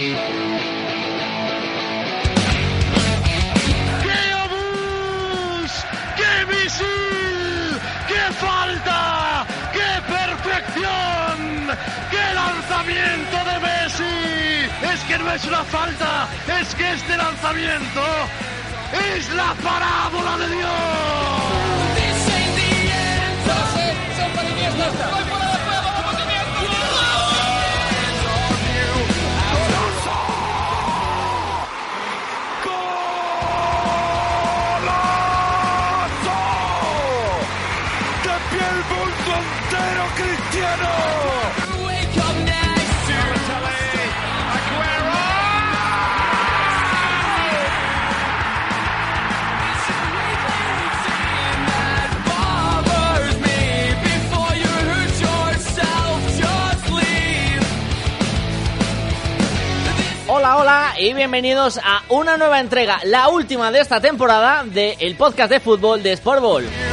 ¡Qué obús! ¡Qué misil! ¡Qué falta! ¡Qué perfección! ¡Qué lanzamiento de Messi! Es que no es una falta, es que este lanzamiento es la parábola de Dios. Hola, hola y bienvenidos a una nueva entrega, la última de esta temporada del podcast de fútbol de Sportball.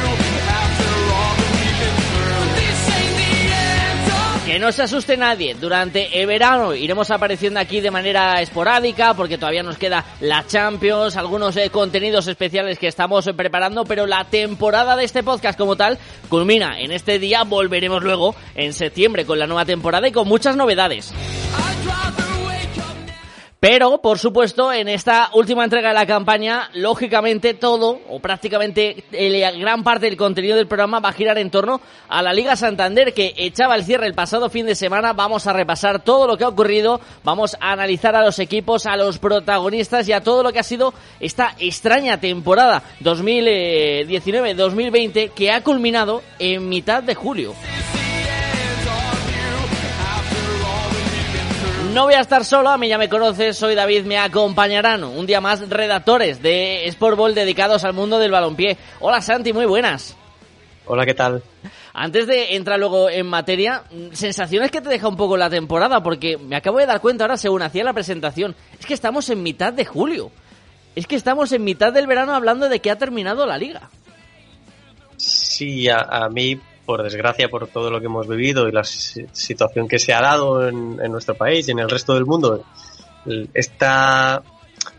No se asuste nadie, durante el verano iremos apareciendo aquí de manera esporádica porque todavía nos queda la Champions, algunos eh, contenidos especiales que estamos preparando, pero la temporada de este podcast como tal culmina en este día, volveremos luego en septiembre con la nueva temporada y con muchas novedades. Pero, por supuesto, en esta última entrega de la campaña, lógicamente todo, o prácticamente la gran parte del contenido del programa va a girar en torno a la Liga Santander que echaba el cierre el pasado fin de semana. Vamos a repasar todo lo que ha ocurrido, vamos a analizar a los equipos, a los protagonistas y a todo lo que ha sido esta extraña temporada 2019-2020 que ha culminado en mitad de julio. No voy a estar solo, a mí ya me conoces, soy David, me acompañarán un día más redactores de Sportball dedicados al mundo del balompié. Hola Santi, muy buenas. Hola, ¿qué tal? Antes de entrar luego en materia, sensaciones que te deja un poco la temporada, porque me acabo de dar cuenta ahora según hacía la presentación, es que estamos en mitad de julio. Es que estamos en mitad del verano hablando de que ha terminado la liga. Sí, a, a mí por desgracia, por todo lo que hemos vivido y la situación que se ha dado en, en, nuestro país y en el resto del mundo, esta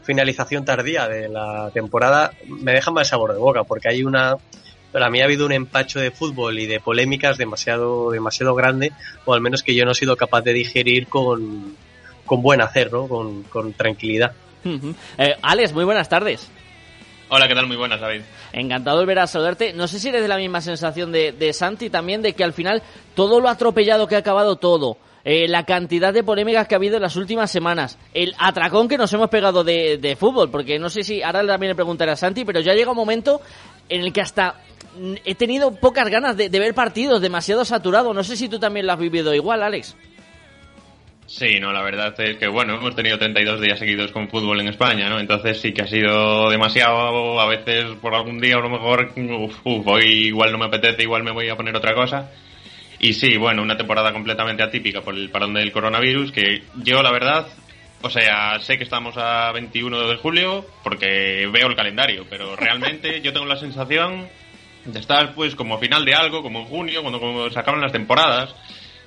finalización tardía de la temporada me deja mal sabor de boca, porque hay una, para mí ha habido un empacho de fútbol y de polémicas demasiado, demasiado grande, o al menos que yo no he sido capaz de digerir con, con buen hacer, ¿no? con, tranquilidad. Uh Alex, muy buenas tardes. Hola, ¿qué tal? Muy buenas, David. Encantado de volver a saludarte. No sé si eres de la misma sensación de, de Santi también, de que al final todo lo atropellado que ha acabado todo, eh, la cantidad de polémicas que ha habido en las últimas semanas, el atracón que nos hemos pegado de, de fútbol, porque no sé si ahora también le preguntaré a Santi, pero ya llega un momento en el que hasta he tenido pocas ganas de, de ver partidos, demasiado saturado. No sé si tú también lo has vivido igual, Alex. Sí, no, la verdad es que, bueno, hemos tenido 32 días seguidos con fútbol en España, ¿no? Entonces sí que ha sido demasiado, a veces por algún día a lo mejor, uf, uf, hoy igual no me apetece, igual me voy a poner otra cosa. Y sí, bueno, una temporada completamente atípica por el parón del coronavirus, que yo la verdad, o sea, sé que estamos a 21 de julio porque veo el calendario, pero realmente yo tengo la sensación de estar pues como a final de algo, como en junio, cuando, cuando se acaban las temporadas.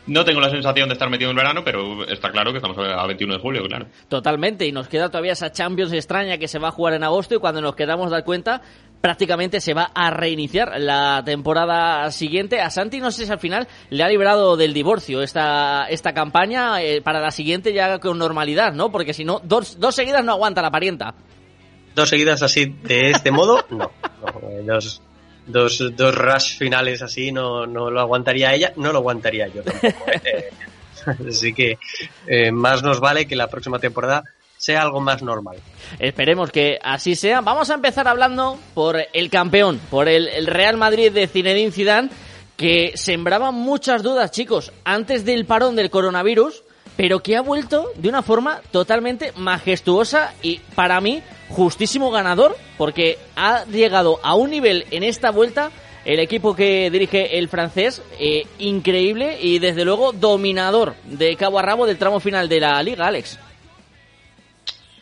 No tengo la sensación de estar metido en el verano, pero está claro que estamos a 21 de julio, claro. Totalmente, y nos queda todavía esa Champions extraña que se va a jugar en agosto y cuando nos quedamos dar cuenta, prácticamente se va a reiniciar la temporada siguiente. A Santi no sé si al final le ha librado del divorcio esta, esta campaña eh, para la siguiente ya con normalidad, ¿no? Porque si no, dos, dos seguidas no aguanta la parienta. Dos seguidas así de este modo, no. no eh, dos, dos rush finales así no, no lo aguantaría ella, no lo aguantaría yo. ¿eh? así que eh, más nos vale que la próxima temporada sea algo más normal. Esperemos que así sea. Vamos a empezar hablando por el campeón, por el, el Real Madrid de Zinedine Zidane, que sembraba muchas dudas, chicos, antes del parón del coronavirus, pero que ha vuelto de una forma totalmente majestuosa y para mí justísimo ganador, porque ha llegado a un nivel en esta vuelta el equipo que dirige el francés, eh, increíble y desde luego dominador de cabo a rabo del tramo final de la liga, Alex.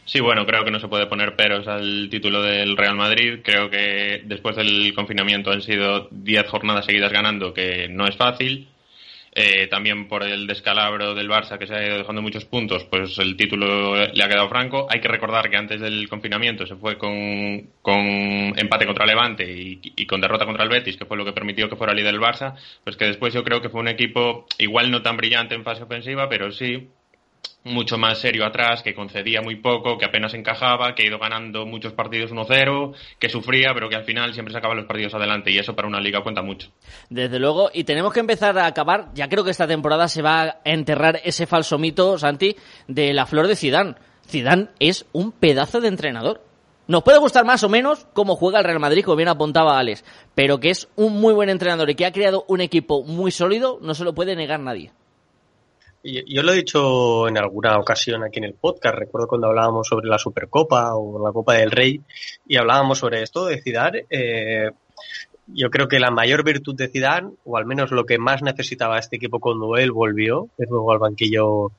Sí, bueno, creo que no se puede poner peros al título del Real Madrid. Creo que después del confinamiento han sido 10 jornadas seguidas ganando, que no es fácil. Eh, también por el descalabro del Barça que se ha ido dejando muchos puntos, pues el título le ha quedado franco. Hay que recordar que antes del confinamiento se fue con, empate contra Levante y, con derrota contra el Betis, que fue lo que permitió que fuera líder del Barça, pues que después yo creo que fue un equipo igual no tan brillante en fase ofensiva, pero sí mucho más serio atrás, que concedía muy poco, que apenas encajaba, que ha ido ganando muchos partidos 1-0, que sufría, pero que al final siempre sacaba los partidos adelante y eso para una liga cuenta mucho. Desde luego, y tenemos que empezar a acabar, ya creo que esta temporada se va a enterrar ese falso mito, Santi, de la flor de Zidane. Zidane es un pedazo de entrenador. Nos puede gustar más o menos cómo juega el Real Madrid, como bien apuntaba Alex, pero que es un muy buen entrenador y que ha creado un equipo muy sólido, no se lo puede negar nadie. Yo lo he dicho en alguna ocasión aquí en el podcast, recuerdo cuando hablábamos sobre la Supercopa o la Copa del Rey y hablábamos sobre esto de Zidane. Eh, yo creo que la mayor virtud de Zidane, o al menos lo que más necesitaba este equipo cuando él volvió, luego al banquillo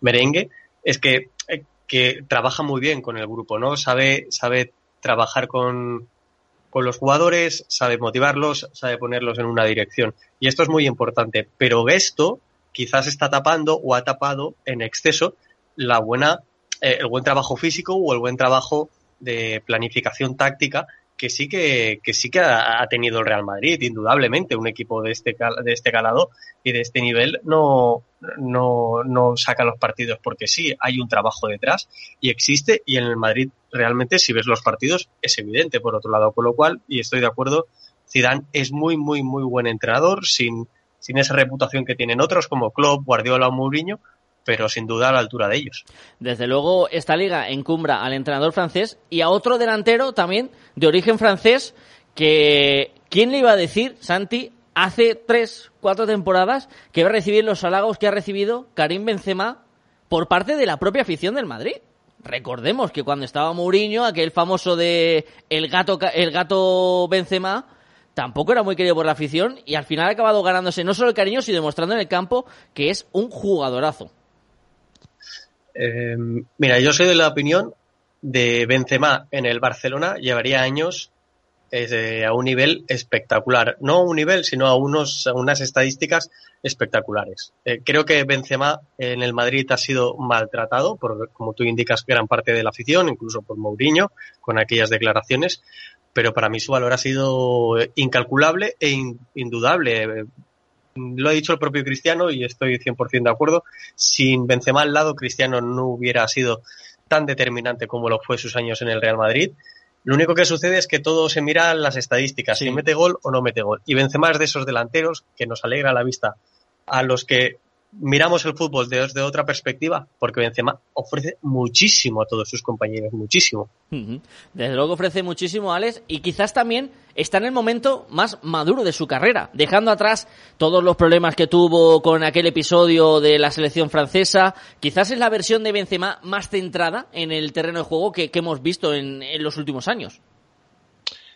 merengue, es que, eh, que trabaja muy bien con el grupo, ¿no? Sabe, sabe trabajar con, con los jugadores, sabe motivarlos, sabe ponerlos en una dirección. Y esto es muy importante. Pero esto quizás está tapando o ha tapado en exceso la buena, eh, el buen trabajo físico o el buen trabajo de planificación táctica que sí que, que sí que ha, tenido el Real Madrid, indudablemente, un equipo de este, de este calado y de este nivel no, no, no saca los partidos porque sí, hay un trabajo detrás y existe y en el Madrid realmente si ves los partidos es evidente por otro lado, con lo cual, y estoy de acuerdo, Zidane es muy, muy, muy buen entrenador, sin, sin esa reputación que tienen otros como Klopp, Guardiola o Mourinho, pero sin duda a la altura de ellos. Desde luego, esta liga encumbra al entrenador francés y a otro delantero también de origen francés que, ¿quién le iba a decir, Santi, hace tres, cuatro temporadas que va a recibir los halagos que ha recibido Karim Benzema por parte de la propia afición del Madrid? Recordemos que cuando estaba Mourinho, aquel famoso de el gato, el gato Benzema, tampoco era muy querido por la afición y al final ha acabado ganándose no solo el cariño, sino demostrando en el campo que es un jugadorazo. Eh, mira, yo soy de la opinión de Benzema en el Barcelona llevaría años eh, a un nivel espectacular. No a un nivel, sino a, unos, unas estadísticas espectaculares. Eh, creo que Benzema en el Madrid ha sido maltratado, por, como tú indicas, gran parte de la afición, incluso por Mourinho, con aquellas declaraciones, pero para mí su valor ha sido incalculable e indudable. Lo ha dicho el propio Cristiano y estoy 100% de acuerdo. Sin Benzema al lado, Cristiano no hubiera sido tan determinante como lo fue sus años en el Real Madrid. Lo único que sucede es que todo se mira en las estadísticas, si mete gol o no mete gol. Y Benzema es de esos delanteros que nos alegra la vista a los que miramos el fútbol desde otra perspectiva, porque Benzema ofrece muchísimo a todos sus compañeros, muchísimo. Desde luego ofrece muchísimo, Alex, y quizás también está en el momento más maduro de su carrera, dejando atrás todos los problemas que tuvo con aquel episodio de la selección francesa. Quizás es la versión de Benzema más centrada en el terreno de juego que, hemos visto en los últimos años.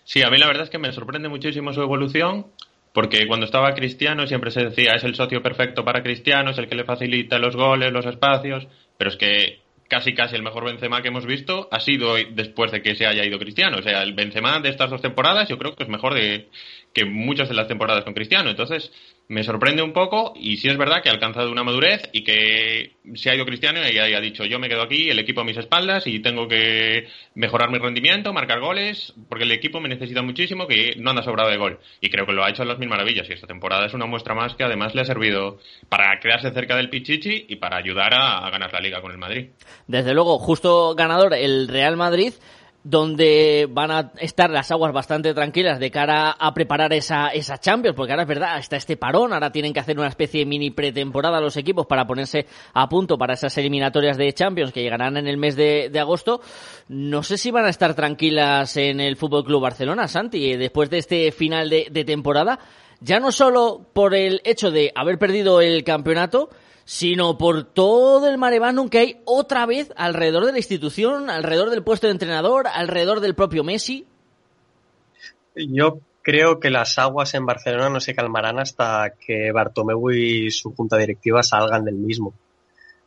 Sí, a mí la verdad es que me sorprende muchísimo su evolución porque cuando estaba Cristiano siempre se decía es el socio perfecto para Cristiano, es el que le facilita los goles, los espacios, pero es que casi casi el mejor Benzema que hemos visto ha sido después de que se haya ido Cristiano. O sea, el Benzema de estas dos temporadas yo creo que es mejor de, que muchas de las temporadas con Cristiano. Entonces, me sorprende un poco y sí es verdad que ha alcanzado una madurez y que se ha ido Cristiano y ha dicho yo me quedo aquí, el equipo a mis espaldas y tengo que mejorar mi rendimiento, marcar goles, porque el equipo me necesita muchísimo que no anda sobrado de gol. Y creo que lo ha hecho en las mil maravillas y esta temporada es una muestra más que además le ha servido para quedarse cerca del Pichichi y para ayudar a ganar la liga con el Madrid. Desde luego, justo ganador el Real Madrid donde van a estar las aguas bastante tranquilas de cara a preparar esa, esa Champions, porque ahora es verdad, está este parón, ahora tienen que hacer una especie de mini pretemporada los equipos para ponerse a punto para esas eliminatorias de Champions que llegarán en el mes de, agosto. No sé si van a estar tranquilas en el Fútbol Club Barcelona, Santi, después de este final de, de temporada, ya no solo por el hecho de haber perdido el campeonato, sino por todo el maremágnum que hay otra vez alrededor de la institución, alrededor del puesto de entrenador, alrededor del propio Messi. Yo creo que las aguas en Barcelona no se calmarán hasta que Bartomeu y su junta directiva salgan del mismo.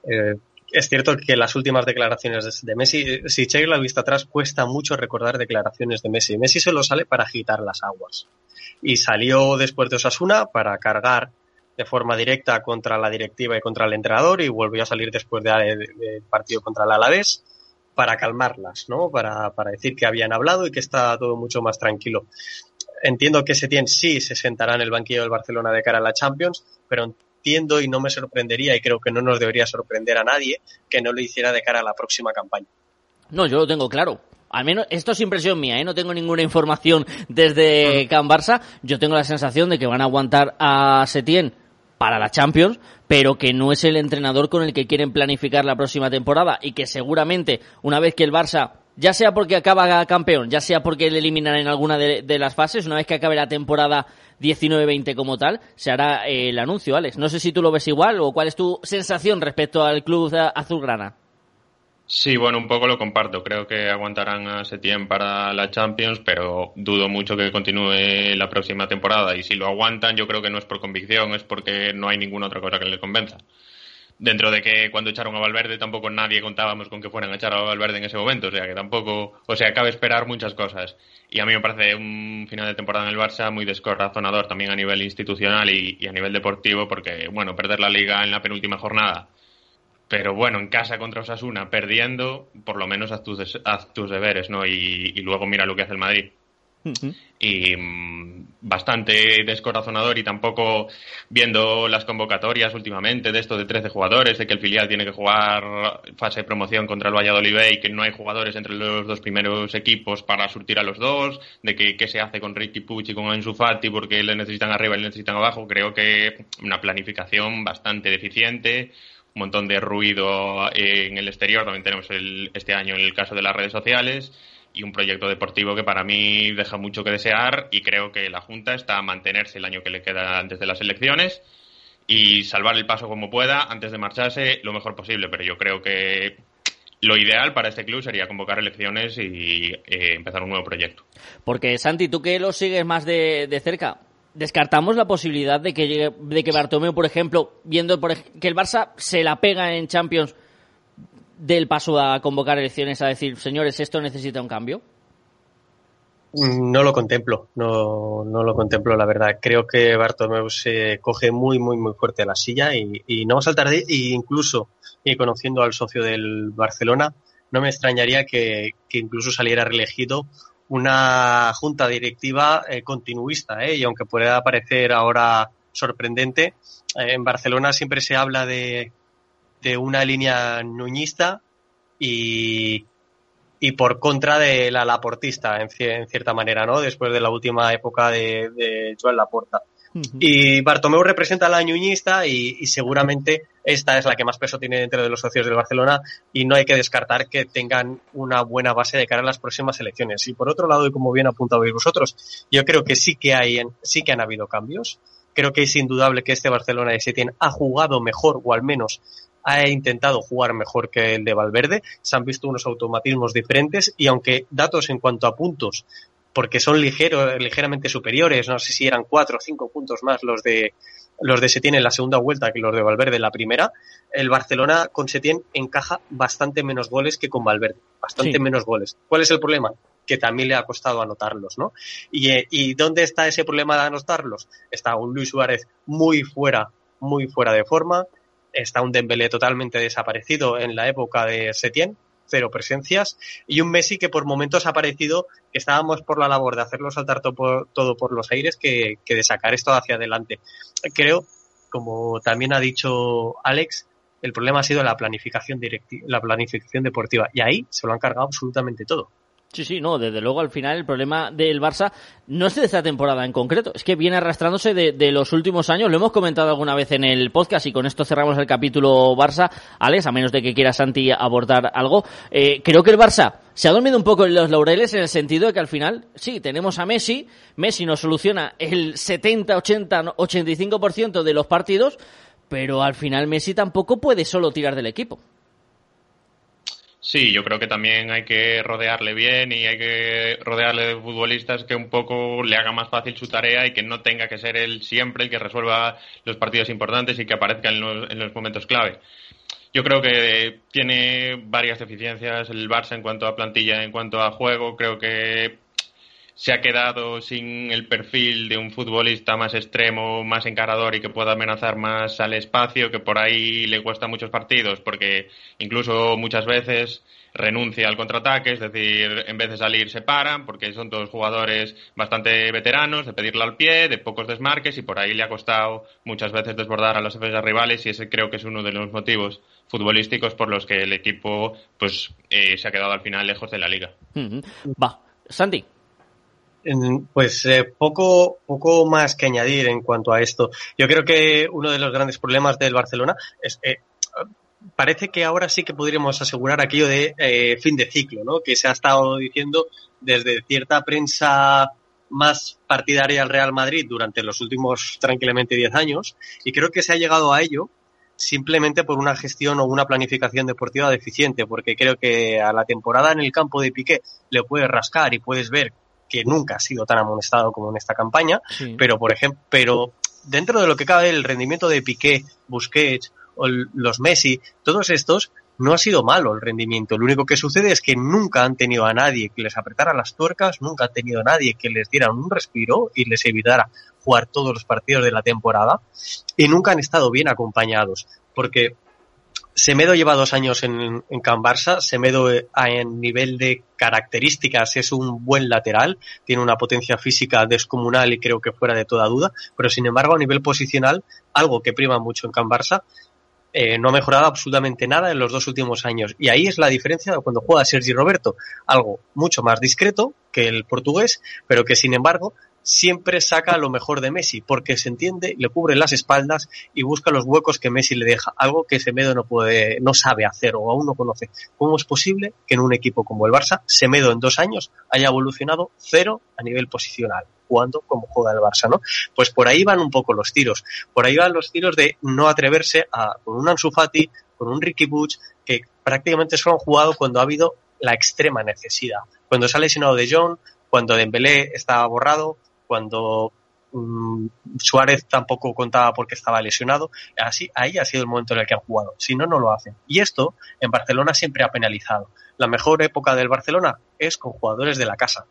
Eh, es cierto que las últimas declaraciones de Messi, si echáis la vista atrás, cuesta mucho recordar declaraciones de Messi. Messi solo sale para agitar las aguas. Y salió después de Osasuna para cargar de forma directa contra la directiva y contra el entrenador y volvió a salir después del partido contra el Alavés para calmarlas, ¿no? Para, para decir que habían hablado y que está todo mucho más tranquilo. Entiendo que Setién sí se sentará en el banquillo del Barcelona de cara a la Champions, pero entiendo y no me sorprendería y creo que no nos debería sorprender a nadie que no lo hiciera de cara a la próxima campaña. No, yo lo tengo claro. Al menos esto es impresión mía, ¿eh? no tengo ninguna información desde Can Barça. Yo tengo la sensación de que van a aguantar a Setién para la Champions, pero que no es el entrenador con el que quieren planificar la próxima temporada y que seguramente una vez que el Barça ya sea porque acaba campeón, ya sea porque le eliminan en alguna de, las fases, una vez que acabe la temporada 19-20 como tal, se hará eh, el anuncio, Alex. No sé si tú lo ves igual o cuál es tu sensación respecto al club azulgrana. Sí, bueno, un poco lo comparto. Creo que aguantarán a Setien para la Champions, pero dudo mucho que continúe la próxima temporada. Y si lo aguantan, yo creo que no es por convicción, es porque no hay ninguna otra cosa que les convenza dentro de que cuando echaron a Valverde tampoco nadie contábamos con que fueran a echar a Valverde en ese momento, o sea que tampoco, o sea, cabe esperar muchas cosas. Y a mí me parece un final de temporada en el Barça muy descorazonador también a nivel institucional y, a nivel deportivo, porque, bueno, perder la liga en la penúltima jornada, pero bueno, en casa contra Osasuna, perdiendo, por lo menos haz tus, haz tus deberes, ¿no? y luego mira lo que hace el Madrid. Y mm, bastante descorazonador y tampoco viendo las convocatorias últimamente de esto de 13 jugadores, de que el filial tiene que jugar fase de promoción contra el Valladolid y que no hay jugadores entre los dos primeros equipos para surtir a los dos, de que qué se hace con Ricky Pucci y con Ansu Fati porque le necesitan arriba y le necesitan abajo, creo que una planificación bastante deficiente, un montón de ruido en el exterior, también tenemos el, este año en el caso de las redes sociales y un proyecto deportivo que para mí deja mucho que desear y creo que la Junta está a mantenerse el año que le queda antes de las elecciones y salvar el paso como pueda antes de marcharse lo mejor posible. Pero yo creo que lo ideal para este club sería convocar elecciones y eh, empezar un nuevo proyecto. Porque Santi, tú que lo sigues más de, cerca, descartamos la posibilidad de que llegue, de que Bartomeu, por ejemplo, viendo que el Barça se la pega en Champions del paso a convocar elecciones a decir, señores, esto necesita un cambio? No lo contemplo, no, no lo contemplo, la verdad. Creo que Bartomeu se coge muy, muy, muy fuerte a la silla y, no va a saltar de y incluso, y conociendo al socio del Barcelona, no me extrañaría que, incluso saliera reelegido una junta directiva eh, continuista, eh, y aunque pueda parecer ahora sorprendente, eh, en Barcelona siempre se habla de, de una línea nuñista y, y por contra de la laportista, en, en, cierta manera, ¿no? Después de la última época de, de Joan Laporta. Y Bartomeu representa a la ñuñista y, seguramente esta es la que más peso tiene dentro de los socios del Barcelona y no hay que descartar que tengan una buena base de cara a las próximas elecciones. Y por otro lado, y como bien apuntabais vosotros, yo creo que sí que hay, sí que han habido cambios. Creo que es indudable que este Barcelona de Setién ha jugado mejor o al menos ha intentado jugar mejor que el de Valverde, se han visto unos automatismos diferentes y aunque datos en cuanto a puntos, porque son ligeros, ligeramente superiores, no sé si eran cuatro o cinco puntos más los de los de Setién en la segunda vuelta que los de Valverde en la primera, el Barcelona con Setién encaja bastante menos goles que con Valverde, bastante menos goles. ¿Cuál es el problema? Que también le ha costado anotarlos, ¿no? Y, eh, ¿Y dónde está ese problema de anotarlos? Está un Luis Suárez muy fuera, muy fuera de forma, está un Dembélé totalmente desaparecido en la época de Setién, cero presencias, y un Messi que por momentos ha parecido que estábamos por la labor de hacerlo saltar todo por, los aires que, de sacar esto hacia adelante. Creo, como también ha dicho Alex, el problema ha sido la planificación la planificación deportiva, y ahí se lo han cargado absolutamente todo. Sí, sí, no, desde luego al final el problema del Barça no es de esta temporada en concreto, es que viene arrastrándose de, los últimos años, lo hemos comentado alguna vez en el podcast y con esto cerramos el capítulo Barça, Alex, a menos de que quiera Santi abordar algo, eh, creo que el Barça se ha dormido un poco en los laureles en el sentido de que al final, sí, tenemos a Messi, Messi nos soluciona el 70, 80, 85% de los partidos, pero al final Messi tampoco puede solo tirar del equipo. Sí, yo creo que también hay que rodearle bien y hay que rodearle de futbolistas que un poco le haga más fácil su tarea y que no tenga que ser él siempre el que resuelva los partidos importantes y que aparezca en los, momentos clave. Yo creo que tiene varias deficiencias el Barça en cuanto a plantilla, en cuanto a juego. Creo que se ha quedado sin el perfil de un futbolista más extremo, más encarador y que pueda amenazar más al espacio, que por ahí le cuesta muchos partidos, porque incluso muchas veces renuncia al contraataque, es decir, en vez de salir se paran, porque son todos jugadores bastante veteranos, de pedirle al pie, de pocos desmarques, y por ahí le ha costado muchas veces desbordar a los defensas rivales, y ese creo que es uno de los motivos futbolísticos por los que el equipo pues eh, se ha quedado al final lejos de la liga. Va, Santi. Pues eh, poco, poco más que añadir en cuanto a esto. Yo creo que uno de los grandes problemas del Barcelona es que parece que ahora sí que podríamos asegurar aquello de eh, fin de ciclo, ¿no? Que se ha estado diciendo desde cierta prensa más partidaria al Real Madrid durante los últimos tranquilamente 10 años y creo que se ha llegado a ello simplemente por una gestión o una planificación deportiva deficiente, porque creo que a la temporada en el campo de Piqué le puedes rascar y puedes ver que nunca ha sido tan amonestado como en esta campaña, pero por ejemplo, pero dentro de lo que cabe el rendimiento de Piqué, Busquets o los Messi, todos estos no ha sido malo el rendimiento. Lo único que sucede es que nunca han tenido a nadie que les apretara las tuercas, nunca han tenido a nadie que les diera un respiro y les evitara jugar todos los partidos de la temporada y nunca han estado bien acompañados. Porque Semedo lleva dos años en, en Can Barça. Semedo eh, en nivel de características es un buen lateral, tiene una potencia física descomunal y creo que fuera de toda duda, pero sin embargo a nivel posicional, algo que prima mucho en Can Barça, eh, no ha mejorado absolutamente nada en los dos últimos años. Y ahí es la diferencia cuando juega Sergi Roberto, algo mucho más discreto que el portugués, pero que sin embargo siempre saca lo mejor de Messi, porque se entiende, le cubre las espaldas y busca los huecos que Messi le deja, algo que Semedo no puede, no sabe hacer o aún no conoce. ¿Cómo es posible que en un equipo como el Barça, Semedo en dos años haya evolucionado cero a nivel posicional? jugando como juega el Barça, ¿no? Pues por ahí van un poco los tiros. Por ahí van los tiros de no atreverse a, con un Ansu Fati, con un Ricky Butch, que prácticamente solo han jugado cuando ha habido la extrema necesidad. Cuando se ha lesionado de John, cuando Dembélé estaba borrado, cuando mm, Suárez tampoco contaba porque estaba lesionado. Así, ahí ha sido el momento en el que han jugado. Si no, no lo hacen. Y esto en Barcelona siempre ha penalizado. La mejor época del Barcelona es con jugadores de la casa.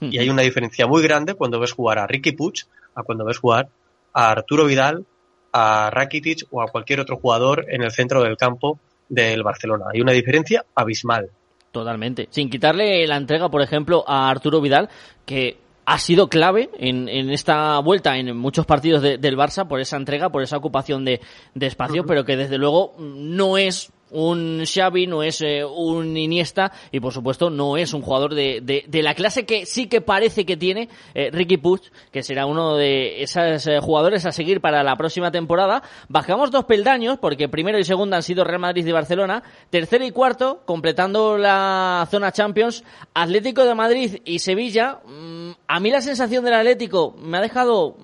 Y hay una diferencia muy grande cuando ves jugar a Ricky Puig a cuando ves jugar a Arturo Vidal, a Rakitic o a cualquier otro jugador en el centro del campo del Barcelona. Hay una diferencia abismal. Totalmente. Sin quitarle la entrega, por ejemplo, a Arturo Vidal, que ha sido clave en, en, esta vuelta en muchos partidos del Barça por esa entrega, por esa ocupación de, de espacio, pero que desde luego no es un Xavi, no es eh, un Iniesta y por supuesto no es un jugador de, de, la clase que sí que parece que tiene eh, Ricky Puig, que será uno de esos eh, jugadores a seguir para la próxima temporada. Bajamos dos peldaños porque primero y segundo han sido Real Madrid y Barcelona, tercero y cuarto completando la zona Champions, Atlético de Madrid y Sevilla. Mm, a mí la sensación del Atlético me ha dejado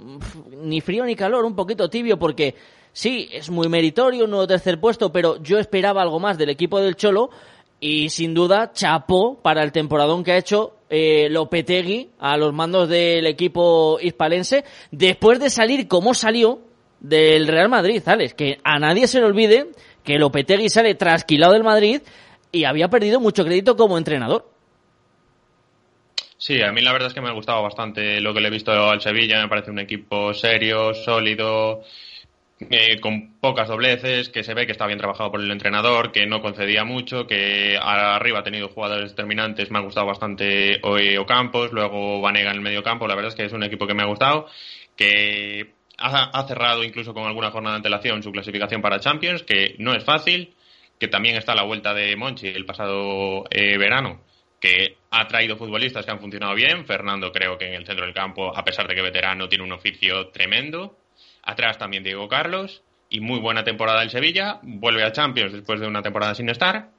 ni frío ni calor, un poquito tibio porque sí, es muy meritorio, un nuevo tercer puesto, pero yo esperaba algo más del equipo del Cholo y sin duda chapó para el temporadón que ha hecho eh, Lopetegui a los mandos del equipo hispalense después de salir como salió del Real Madrid, ¿sabes? Que a nadie se le olvide que Lopetegui sale trasquilado del Madrid y había perdido mucho crédito como entrenador. Sí, a mí la verdad es que me ha gustado bastante lo que le he visto al Sevilla, me parece un equipo serio, sólido, eh, con pocas dobleces, que se ve que está bien trabajado por el entrenador, que no concedía mucho, que arriba ha tenido jugadores determinantes, me ha gustado bastante Ocampos, luego Vanega en el medio campo, la verdad es que es un equipo que me ha gustado, que ha, cerrado incluso con alguna jornada de antelación su clasificación para Champions, que no es fácil, que también está la vuelta de Monchi el pasado eh, verano, que ha traído futbolistas que han funcionado bien, Fernando creo que en el centro del campo, a pesar de que veterano, tiene un oficio tremendo, Atrás también Diego Carlos y muy buena temporada el Sevilla. Vuelve a Champions después de una temporada sin estar.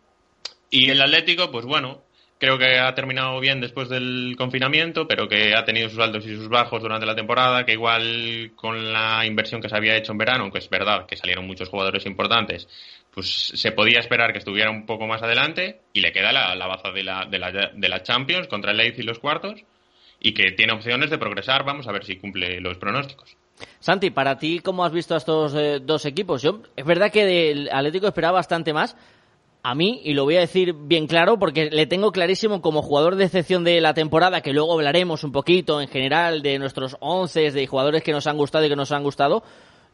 Y el Atlético, pues bueno, creo que ha terminado bien después del confinamiento, pero que ha tenido sus altos y sus bajos durante la temporada, que igual con la inversión que se había hecho en verano, aunque es verdad que salieron muchos jugadores importantes, pues se podía esperar que estuviera un poco más adelante y le queda la, la baza de la, de, la, de la Champions contra el Leipzig y los cuartos y que tiene opciones de progresar, vamos a ver si cumple los pronósticos. Santi, para ti, ¿cómo has visto a estos eh, dos equipos? Yo, es verdad que del Atlético esperaba bastante más. a mí, y lo voy a decir bien claro porque le tengo clarísimo como jugador de excepción de la temporada, que luego hablaremos un poquito en general de nuestros once, de jugadores que nos han gustado y que nos han gustado,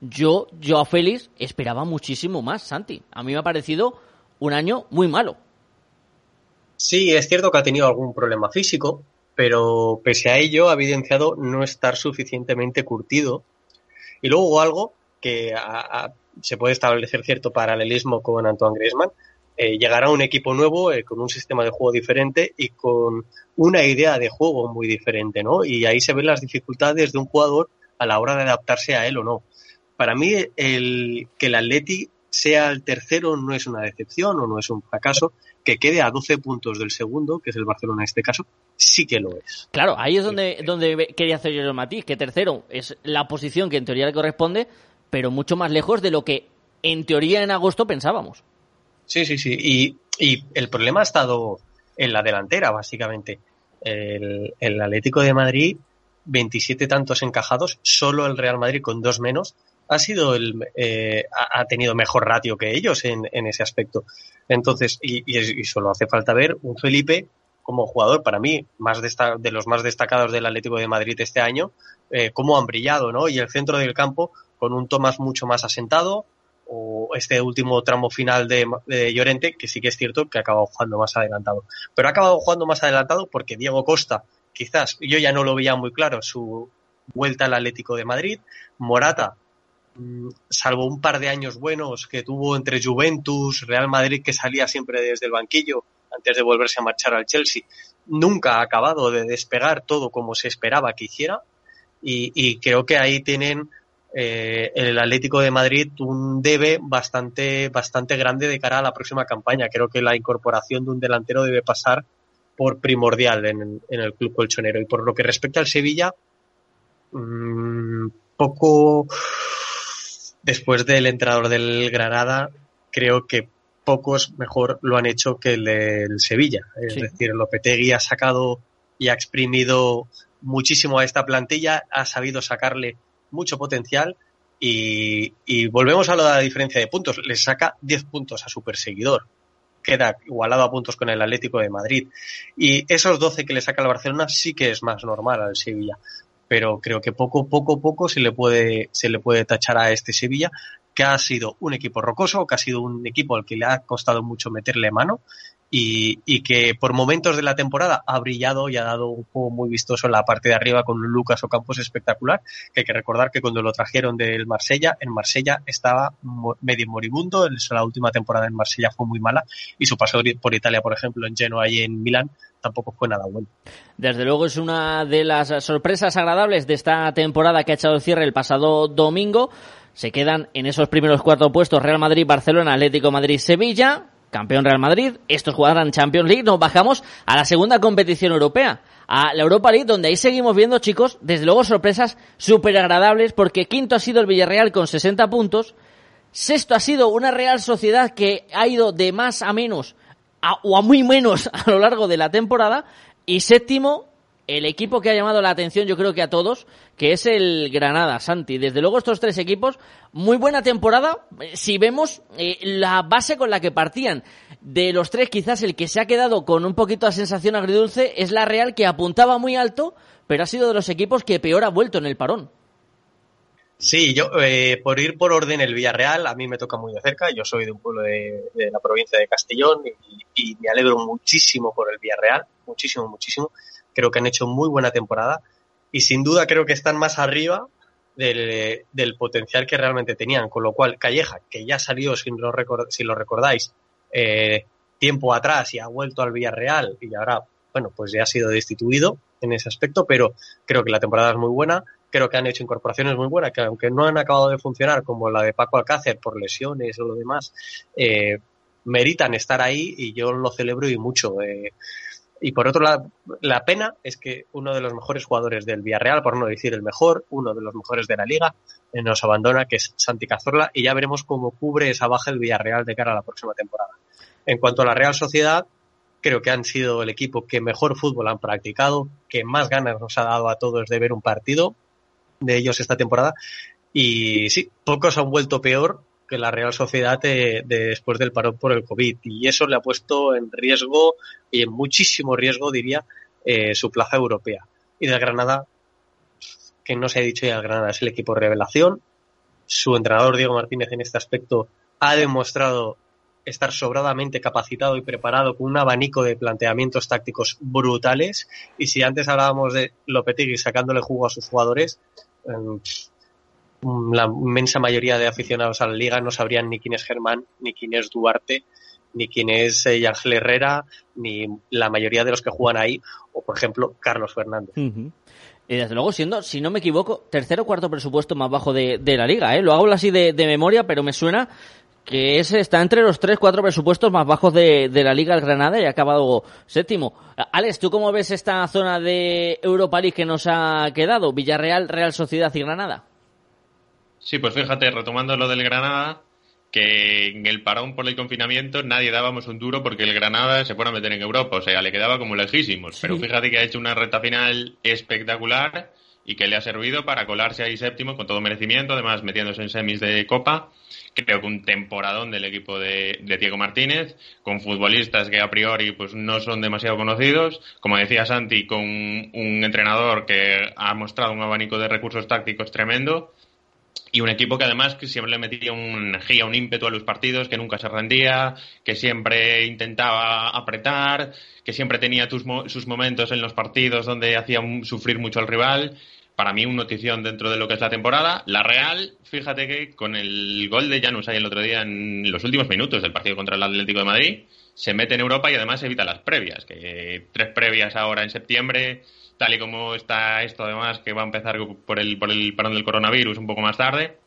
yo, yo a Félix esperaba muchísimo más, Santi. A mí me ha parecido un año muy malo. Sí, es cierto que ha tenido algún problema físico, pero pese a ello ha evidenciado no estar suficientemente curtido. Y luego algo que se puede establecer cierto paralelismo con Antoine Griezmann, eh, llegará un equipo nuevo eh, con un sistema de juego diferente y con una idea de juego muy diferente, ¿no? Y ahí se ven las dificultades de un jugador a la hora de adaptarse a él o no. Para mí, el que el Atleti sea el tercero no es una decepción o no es un fracaso. Que quede a 12 puntos del segundo, que es el Barcelona en este caso, sí que lo es. Claro, ahí es donde, donde quería hacer yo el matiz, que tercero es la posición que en teoría le corresponde, pero mucho más lejos de lo que en teoría en agosto pensábamos. Sí, sí, sí. Y, y el problema ha estado en la delantera, básicamente. El, el, Atlético de Madrid, 27 tantos encajados, solo el Real Madrid con dos menos, ha sido el, eh, ha tenido mejor ratio que ellos en, en ese aspecto. Entonces, y, y, solo hace falta ver un Felipe como jugador, para mí, más de los más destacados del Atlético de Madrid este año, eh, cómo han brillado, ¿no? Y el centro del campo con un Tomás mucho más asentado, o este último tramo final de, Llorente, que sí que es cierto que ha acabado jugando más adelantado. Pero ha acabado jugando más adelantado porque Diego Costa, quizás yo ya no lo veía muy claro, su vuelta al Atlético de Madrid. Morata, salvo un par de años buenos que tuvo entre Juventus, Real Madrid, que salía siempre desde el banquillo antes de volverse a marchar al Chelsea, nunca ha acabado de despegar todo como se esperaba que hiciera. y creo que ahí tienen eh, el Atlético de Madrid un debe bastante, bastante grande de cara a la próxima campaña. Creo que la incorporación de un delantero debe pasar por primordial en, el club colchonero. Y por lo que respecta al Sevilla, mmm, poco después del entrenador del Granada, creo que pocos mejor lo han hecho que el del Sevilla. Es decir, Lopetegui ha sacado y ha exprimido muchísimo a esta plantilla, ha sabido sacarle mucho potencial y, volvemos a lo de la diferencia de puntos. Le saca 10 puntos a su perseguidor. Queda igualado a puntos con el Atlético de Madrid. Y esos 12 que le saca el Barcelona sí que es más normal al Sevilla. Pero creo que poco, poco, poco se le puede, se le puede tachar a este Sevilla, que ha sido un equipo rocoso, que ha sido un equipo al que le ha costado mucho meterle mano y, que por momentos de la temporada ha brillado y ha dado un juego muy vistoso en la parte de arriba con un Lucas Ocampos espectacular, que hay que recordar que cuando lo trajeron del Marsella, en Marsella estaba medio moribundo, la última temporada en Marsella fue muy mala y su paso por Italia, por ejemplo, en Genoa y en Milán, tampoco fue nada bueno. Desde luego es una de las sorpresas agradables de esta temporada que ha echado el cierre el pasado domingo. Se quedan en esos primeros cuatro puestos Real Madrid, Barcelona, Atlético Madrid, Sevilla campeón Real Madrid, estos jugarán Champions League, nos bajamos a la segunda competición europea, a la Europa League, donde ahí seguimos viendo, chicos, desde luego sorpresas súper agradables, porque quinto ha sido el Villarreal con 60 puntos, sexto ha sido una Real Sociedad que ha ido de más a menos, o a muy menos a lo largo de la temporada, y séptimo el equipo que ha llamado la atención, yo creo que a todos, que es el Granada, Santi. Desde luego estos tres equipos, muy buena temporada. Si vemos eh, la base con la que partían, de los tres quizás el que se ha quedado con un poquito de sensación agridulce es la Real que apuntaba muy alto, pero ha sido de los equipos que peor ha vuelto en el parón. Sí, yo eh, por ir por orden el Villarreal a mí me toca muy de cerca. Yo soy de un pueblo de, la provincia de Castellón y, y me alegro muchísimo por el Villarreal, muchísimo, muchísimo creo que han hecho muy buena temporada y sin duda creo que están más arriba del, potencial que realmente tenían. Con lo cual, Calleja, que ya salió, si lo, si lo recordáis, eh, tiempo atrás y ha vuelto al Villarreal y ahora, bueno, pues ya ha sido destituido en ese aspecto, pero creo que la temporada es muy buena. Creo que han hecho incorporaciones muy buenas, que aunque no han acabado de funcionar como la de Paco Alcácer por lesiones o lo demás, eh, meritan estar ahí y yo lo celebro y mucho. Eh, y por otro lado, la pena es que uno de los mejores jugadores del Villarreal, por no decir el mejor, uno de los mejores de la liga, eh, nos abandona, que es Santi Cazorla, y ya veremos cómo cubre esa baja el Villarreal de cara a la próxima temporada. En cuanto a la Real Sociedad, creo que han sido el equipo que mejor fútbol han practicado, que más ganas nos ha dado a todos de ver un partido de ellos esta temporada. Y sí, pocos han vuelto peor que la Real Sociedad de, después del parón por el COVID. Y eso le ha puesto en riesgo, y en muchísimo riesgo, diría, eh, su plaza europea. Y del Granada, que no se ha dicho ya, el Granada es el equipo revelación. Su entrenador, Diego Martínez, en este aspecto ha demostrado estar sobradamente capacitado y preparado con un abanico de planteamientos tácticos brutales. Y si antes hablábamos de Lopetegui sacándole jugo a sus jugadores, em, la inmensa mayoría de aficionados a la liga no sabrían ni quién es Germán, ni quién es Duarte, ni quién es eh, Ángel Herrera, ni la mayoría de los que juegan ahí, o por ejemplo Carlos Fernández. Y desde luego, siendo, si no me equivoco, tercero o cuarto presupuesto más bajo de, la liga, ¿eh? Lo hago así de, memoria, pero me suena que ese está entre los tres, cuatro presupuestos más bajos de, de la Liga del Granada y ha acabado séptimo. Alex, ¿tú cómo ves esta zona de Europa League que nos ha quedado? Villarreal, Real Sociedad y Granada. Sí, pues fíjate, retomando lo del Granada, que en el parón por el confinamiento nadie dábamos un duro porque el Granada se fuera a meter en Europa, o sea, le quedaba como lejísimos. Pero fíjate que ha hecho una recta final espectacular y que le ha servido para colarse ahí séptimo con todo merecimiento, además metiéndose en semis de Copa. Creo que un temporadón del equipo de, Diego Martínez, con futbolistas que a priori pues no son demasiado conocidos, como decía Santi, con un entrenador que ha mostrado un abanico de recursos tácticos tremendo y un equipo que además que siempre le metía una energía, un ímpetu a los partidos, que nunca se rendía, que siempre intentaba apretar, que siempre tenía sus momentos en los partidos donde hacía sufrir mucho al rival. Para mí, una notición dentro de lo que es la temporada. La Real, fíjate que con el gol de Janus ahí el otro día en los últimos minutos del partido contra el Atlético de Madrid, se mete en Europa y además evita las previas, que tres previas ahora en septiembre tal y como está esto además, que va a empezar por el, por el parón del coronavirus un poco más tarde.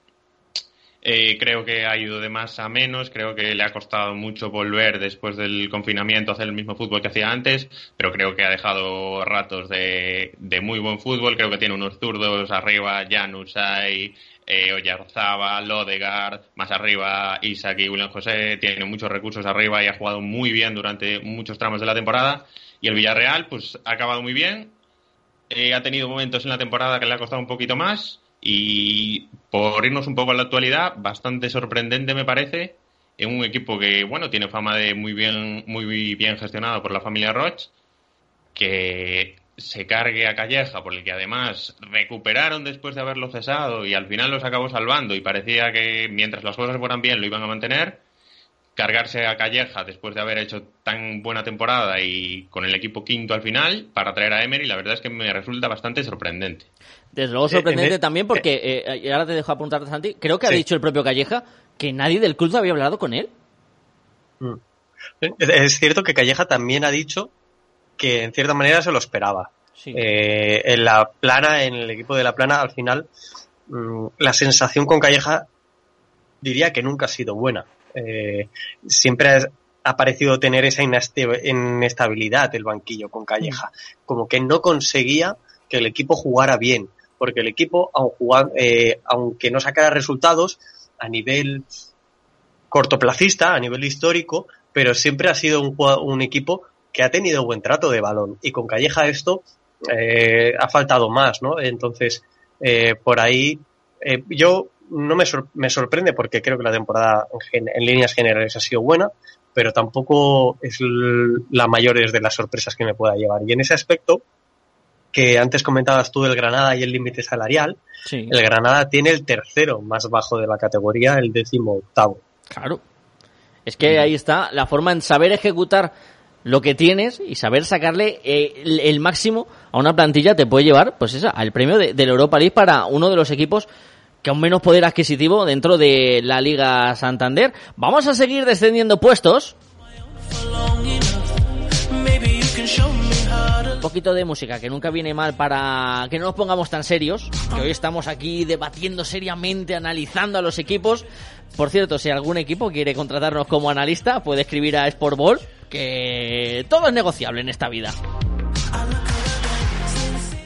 Eh, creo que ha ido de más a menos, creo que le ha costado mucho volver después del confinamiento a hacer el mismo fútbol que hacía antes, pero creo que ha dejado ratos de, de muy buen fútbol, creo que tiene unos zurdos arriba, Janusay, eh, Oyarzaba, Lodegar, más arriba Isaac y William José, tiene muchos recursos arriba y ha jugado muy bien durante muchos tramos de la temporada. Y el Villarreal, pues ha acabado muy bien, eh, ha tenido momentos en la temporada que le ha costado un poquito más y por irnos un poco a la actualidad, bastante sorprendente me parece en un equipo que bueno tiene fama de muy bien muy bien gestionado por la familia Roche que se cargue a Calleja por el que además recuperaron después de haberlo cesado y al final los acabó salvando y parecía que mientras las cosas fueran bien lo iban a mantener cargarse a Calleja después de haber hecho tan buena temporada y con el equipo quinto al final para traer a Emery, la verdad es que me resulta bastante sorprendente. Desde luego sorprendente también porque, eh, y ahora te dejo apuntarte, Santi, creo que ha dicho el propio Calleja que nadie del club había hablado con él. Mm. Es cierto que Calleja también ha dicho que en cierta manera se lo esperaba. Eh, en la plana, en el equipo de la plana, al final, mm, la sensación con Calleja diría que nunca ha sido buena. Eh, siempre ha, parecido tener esa inestabilidad el banquillo con Calleja, como que no conseguía que el equipo jugara bien, porque el equipo, eh, aunque no sacara resultados a nivel cortoplacista, a nivel histórico, pero siempre ha sido un, un equipo que ha tenido buen trato de balón. Y con Calleja esto eh, ha faltado más, ¿no? Entonces, por ahí yo no me, me, sorprende porque creo que la temporada en, líneas generales ha sido buena, pero tampoco es la mayor de las sorpresas que me pueda llevar. Y en ese aspecto, que antes comentabas tú del Granada y el límite salarial, el Granada tiene el tercero más bajo de la categoría, el décimo octavo. Claro. Es que ahí está la forma en saber ejecutar lo que tienes y saber sacarle eh, el, máximo a una plantilla te puede llevar, pues esa, al premio de, de la Europa League para uno de los equipos que aún menos poder adquisitivo dentro de la Liga Santander. Vamos a seguir descendiendo puestos. Un poquito de música que nunca viene mal para que no nos pongamos tan serios, que hoy estamos aquí debatiendo seriamente, analizando a los equipos. Por cierto, si algún equipo quiere contratarnos como analista, puede escribir a Sportball, que todo es negociable en esta vida.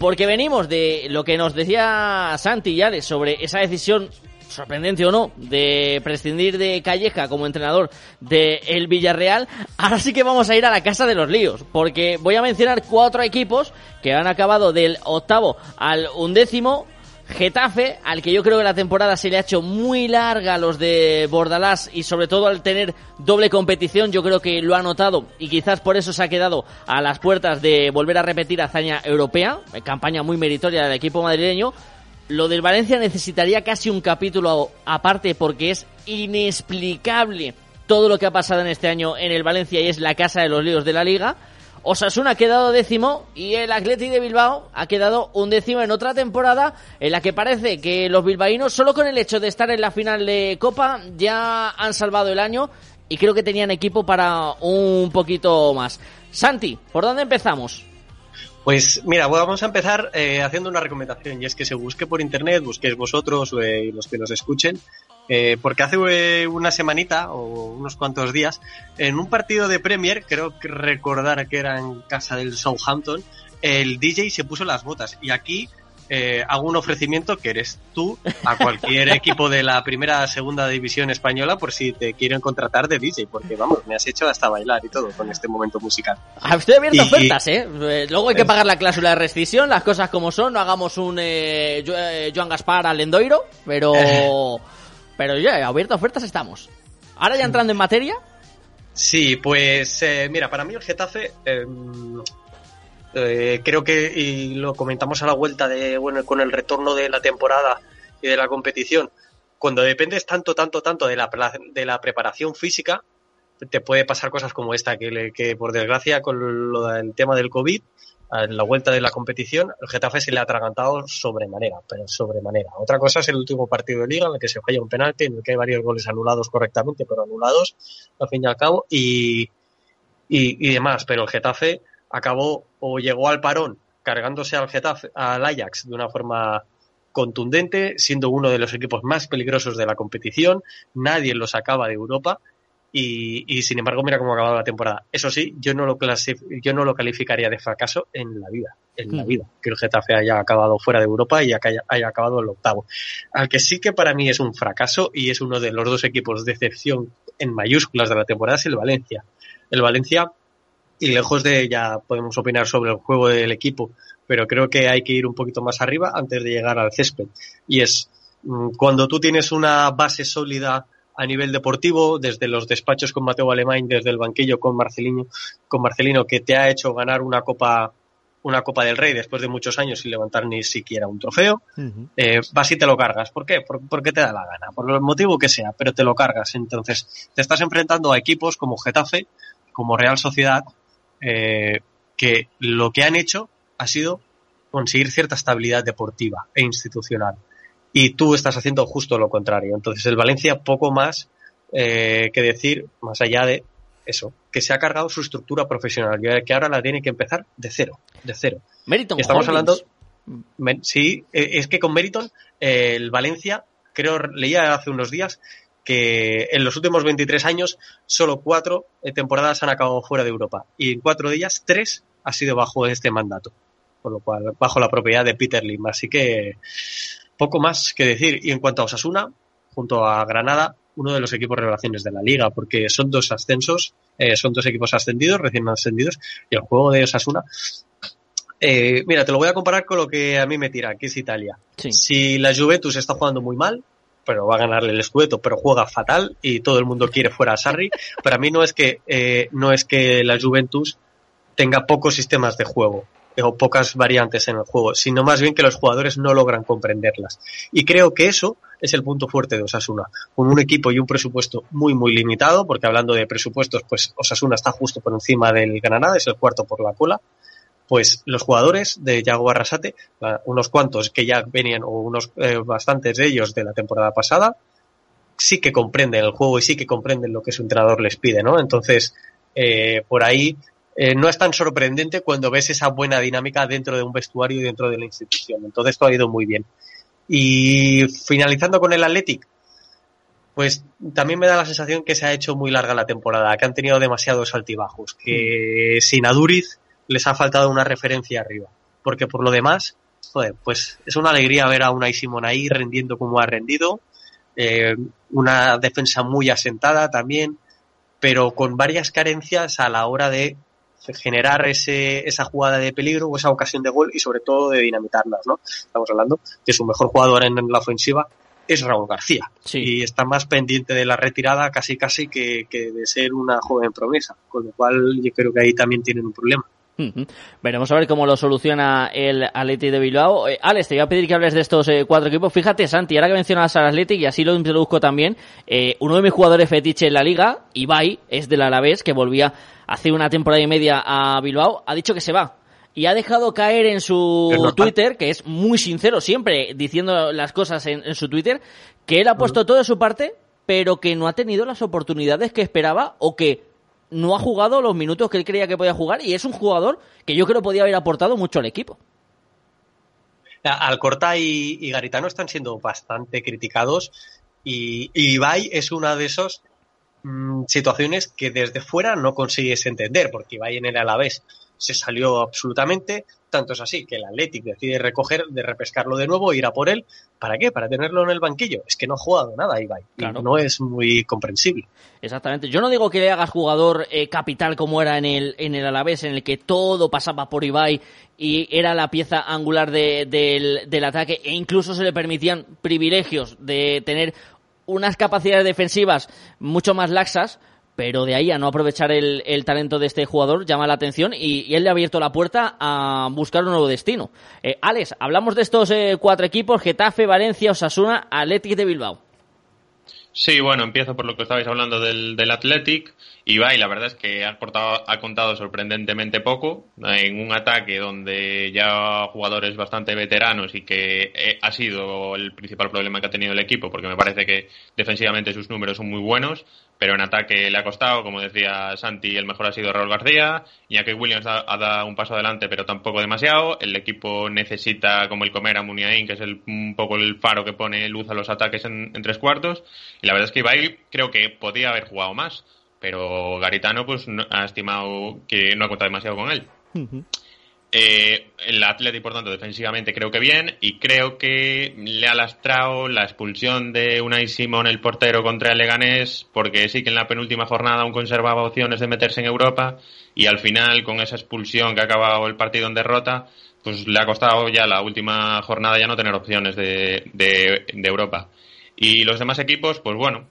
Porque venimos de lo que nos decía Santi Yales sobre esa decisión sorprendente o no, de prescindir de Calleja como entrenador de el Villarreal, ahora sí que vamos a ir a la casa de los líos, porque voy a mencionar cuatro equipos que han acabado del octavo al undécimo. Getafe, al que yo creo que la temporada se le ha hecho muy larga a los de Bordalás y sobre todo al tener doble competición, yo creo que lo ha notado y quizás por eso se ha quedado a las puertas de volver a repetir hazaña europea, campaña muy meritoria del equipo madrileño. Lo del Valencia necesitaría casi un capítulo aparte porque es inexplicable todo lo que ha pasado en este año en el Valencia y es la casa de los líos de la liga. Osasuna ha quedado décimo y el Athletic de Bilbao ha quedado un décimo en otra temporada en la que parece que los bilbaínos solo con el hecho de estar en la final de Copa ya han salvado el año y creo que tenían equipo para un poquito más. Santi, ¿por dónde empezamos? Pues mira, vamos a empezar eh, haciendo una recomendación y es que se busque por internet, busquéis vosotros eh, los que nos escuchen, eh, porque hace una semanita o unos cuantos días, en un partido de Premier, creo que recordar que era en casa del Southampton, el DJ se puso las botas y aquí eh, hago un ofrecimiento que eres tú a cualquier equipo de la primera segunda división española por si te quieren contratar de DJ, porque vamos, me has hecho hasta bailar y todo con este momento musical. Ah, estoy abierto ofertas, ¿eh? ¿eh? Luego hay que pagar la cláusula de rescisión, las cosas como son, no hagamos un eh, eh Joan Gaspar al Lendoiro, pero, pero ya, abierto ofertas estamos. Ahora ya entrando en materia. Sí, pues mira, para mí el Getafe em, eh, creo que, y lo comentamos a la vuelta de, bueno, con el retorno de la temporada y de la competición, cuando dependes tanto, tanto, tanto de la, de la preparación física, te puede pasar cosas como esta, que, que por desgracia con lo del tema del COVID, en la vuelta de la competición, el Getafe se le ha atragantado sobremanera, pero sobremanera. Otra cosa es el último partido de liga en el que se falla un penalti, en el que hay varios goles anulados correctamente, pero anulados al fin y al cabo, y, y, y demás. Pero el Getafe acabó o llegó al parón cargándose al Getafe, al Ajax de una forma contundente, siendo uno de los equipos más peligrosos de la competición, nadie lo sacaba de Europa y, sin embargo mira cómo ha acabado la temporada. Eso sí, yo no lo yo no lo calificaría de fracaso en la vida, en la vida, que el Getafe haya acabado fuera de Europa y haya, haya acabado el octavo. Al que sí que para mí es un fracaso y es uno de los dos equipos de excepción en mayúsculas de la temporada es el Valencia. El Valencia y lejos de ya podemos opinar sobre el juego del equipo, pero creo que hay que ir un poquito más arriba antes de llegar al césped. Y es mm, cuando tú tienes una base sólida a nivel deportivo, desde los despachos con Mateo Alemán, desde el banquillo con Marcelino, con Marcelino, que te ha hecho ganar una copa, una copa del Rey después de muchos años sin levantar ni siquiera un trofeo, eh, vas y te lo cargas. ¿Por qué? porque te da la gana, por el motivo que sea, pero te lo cargas. Entonces, te estás enfrentando a equipos como Getafe, como Real Sociedad, eh, que lo que han hecho ha sido conseguir cierta estabilidad deportiva e institucional. Y tú estás haciendo justo lo contrario. Entonces el Valencia poco más eh, que decir, más allá de eso, que se ha cargado su estructura profesional, que ahora la tiene que empezar de cero, de cero. Meriton Estamos hablando, sí, eh, es que con Meriton el Valencia, creo, leía hace unos días que en los últimos 23 años solo cuatro eh, temporadas han acabado fuera de Europa y en cuatro de ellas tres ha sido bajo este mandato, por lo cual bajo la propiedad de Peter Lim. Así que poco más que decir. Y en cuanto a Osasuna, junto a Granada, uno de los equipos revelaciones de la liga, porque son dos ascensos, eh, son dos equipos ascendidos, recién ascendidos, y el juego de Osasuna eh, mira, te lo voy a comparar con lo que a mí me tira, que es Italia. Si la Juventus está jugando muy mal, pero va a ganarle el escudeto, pero juega fatal y todo el mundo quiere fuera a Sarri. Para mí no es que eh, no es que la Juventus tenga pocos sistemas de juego o pocas variantes en el juego, sino más bien que los jugadores no logran comprenderlas. Y creo que eso es el punto fuerte de Osasuna, con un equipo y un presupuesto muy muy limitado, porque hablando de presupuestos, pues Osasuna está justo por encima del Granada, es el cuarto por la cola, pues los jugadores de Yago Arrasate, unos cuantos que ya venían, o unos eh, bastantes de ellos de la temporada pasada, sí que comprenden el juego y sí que comprenden lo que su entrenador les pide, ¿no? Entonces, eh, por ahí eh, no es tan sorprendente cuando ves esa buena dinámica dentro de un vestuario y dentro de la institución. Entonces, todo ha ido muy bien. Y finalizando con el Athletic, pues también me da la sensación que se ha hecho muy larga la temporada, que han tenido demasiados altibajos, que mm. sin Aduriz les ha faltado una referencia arriba. Porque por lo demás, joder, pues es una alegría ver a Unai Simón ahí rendiendo como ha rendido. Eh, una defensa muy asentada también, pero con varias carencias a la hora de generar ese, esa jugada de peligro o esa ocasión de gol y sobre todo de dinamitarlas, ¿no? Estamos hablando que su mejor jugador en, la ofensiva es Raúl García y está más pendiente de la retirada casi casi que, que de ser una joven promesa, con lo cual yo creo que ahí también tienen un problema. Veremos a ver cómo lo soluciona el Athletic de Bilbao. Eh, Alex, te voy a pedir que hables de estos eh, cuatro equipos. Fíjate, Santi, ahora que mencionas al Athletic y así lo introduzco también, eh, uno de mis jugadores fetiche en la liga, Ibai, es del Alavés, que volvía hace una temporada y media a Bilbao, ha dicho que se va. Y ha dejado caer en su Twitter, que es muy sincero siempre diciendo las cosas en, su Twitter, que él ha puesto todo de su parte, pero que no ha tenido las oportunidades que esperaba o que no ha jugado los minutos que él creía que podía jugar y es un jugador que yo creo podía haber aportado mucho al equipo. Alcorta y, y Garitano están siendo bastante criticados y, Ibai es una de esas mm, situaciones que desde fuera no consigues entender porque Ibai en el Alavés se salió absolutamente. Tanto es así que el Athletic decide recoger, de repescarlo de nuevo, ir a por él. ¿Para qué? Para tenerlo en el banquillo. Es que no ha jugado nada, Ibai. Claro. No es muy comprensible. Exactamente. Yo no digo que le hagas jugador eh, capital como era en el, en el Alavés, en el que todo pasaba por Ibai y era la pieza angular del, del ataque e incluso se le permitían privilegios de tener unas capacidades defensivas mucho más laxas pero de ahí a no aprovechar el, talento de este jugador llama la atención y, él le ha abierto la puerta a buscar un nuevo destino. Eh, Alex, hablamos de estos eh, cuatro equipos, Getafe, Valencia, Osasuna, Athletic de Bilbao. Sí, bueno, empiezo por lo que estabais hablando del, del Athletic. Ibai, la verdad es que ha, ha contado sorprendentemente poco en un ataque donde ya jugadores bastante veteranos y que eh, ha sido el principal problema que ha tenido el equipo, porque me parece que defensivamente sus números son muy buenos, pero en ataque le ha costado, como decía Santi, el mejor ha sido Raúl García, que Williams ha, dado un paso adelante, pero tampoco demasiado, el equipo necesita como el comer a Muniain, que es el, un poco el faro que pone luz a los ataques en, tres cuartos, y la verdad es que Ibai creo que podía haber jugado más, pero Garitano pues ha estimado que no ha contado demasiado con él. Eh, el Atleti, por tanto, defensivamente creo que bien y creo que le ha lastrado la expulsión de Unai Simón, el portero, contra el Leganés, porque sí que en la penúltima jornada aún conservaba opciones de meterse en Europa y al final, con esa expulsión que ha acabado el partido en derrota, pues le ha costado ya la última jornada ya no tener opciones de, de, Europa. Y los demás equipos, pues bueno,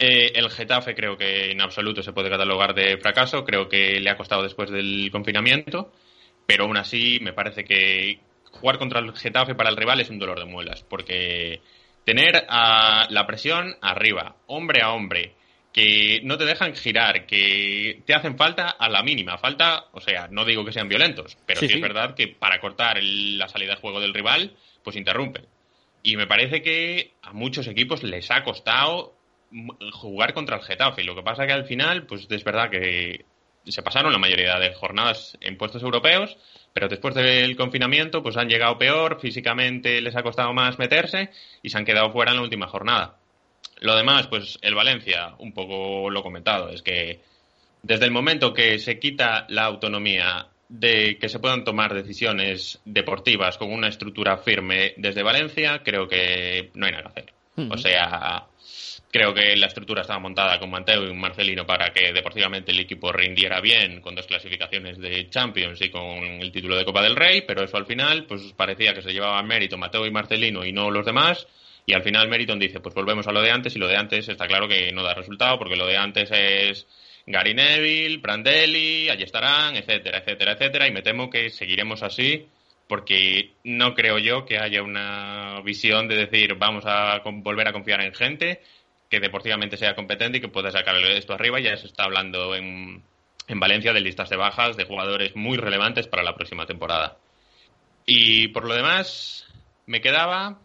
eh, el Getafe creo que en absoluto se puede catalogar de fracaso, creo que le ha costado después del confinamiento pero aún así me parece que jugar contra el Getafe para el rival es un dolor de muelas, porque tener a la presión arriba, hombre a hombre, que no te dejan girar, que te hacen falta a la mínima. Falta, o sea, no digo que sean violentos, pero sí, es verdad que para cortar la salida de juego del rival, pues interrumpen. Y me parece que a muchos equipos les ha costado jugar contra el Getafe. Lo que pasa que al final, pues es verdad que se pasaron la mayoría de jornadas en puestos europeos, pero después del confinamiento pues han llegado peor, físicamente les ha costado más meterse y se han quedado fuera en la última jornada. Lo demás, pues el Valencia, un poco lo comentado, es que desde el momento que se quita la autonomía de que se puedan tomar decisiones deportivas con una estructura firme desde Valencia, creo que no hay nada que hacer. O sea, Creo que la estructura estaba montada con Mateo y Marcelino para que deportivamente el equipo rindiera bien con dos clasificaciones de Champions y con el título de Copa del Rey, pero eso al final pues parecía que se llevaba mérito Mateo y Marcelino y no los demás. Y al final Meriton dice, pues volvemos a lo de antes y lo de antes está claro que no da resultado porque lo de antes es Gary Neville, Prandelli, allí estarán, etcétera, etcétera, etcétera. Y me temo que seguiremos así porque no creo yo que haya una visión de decir vamos a volver a confiar en gente que deportivamente sea competente y que pueda sacar esto arriba. Ya se está hablando en, en Valencia de listas de bajas de jugadores muy relevantes para la próxima temporada. Y por lo demás, me quedaba.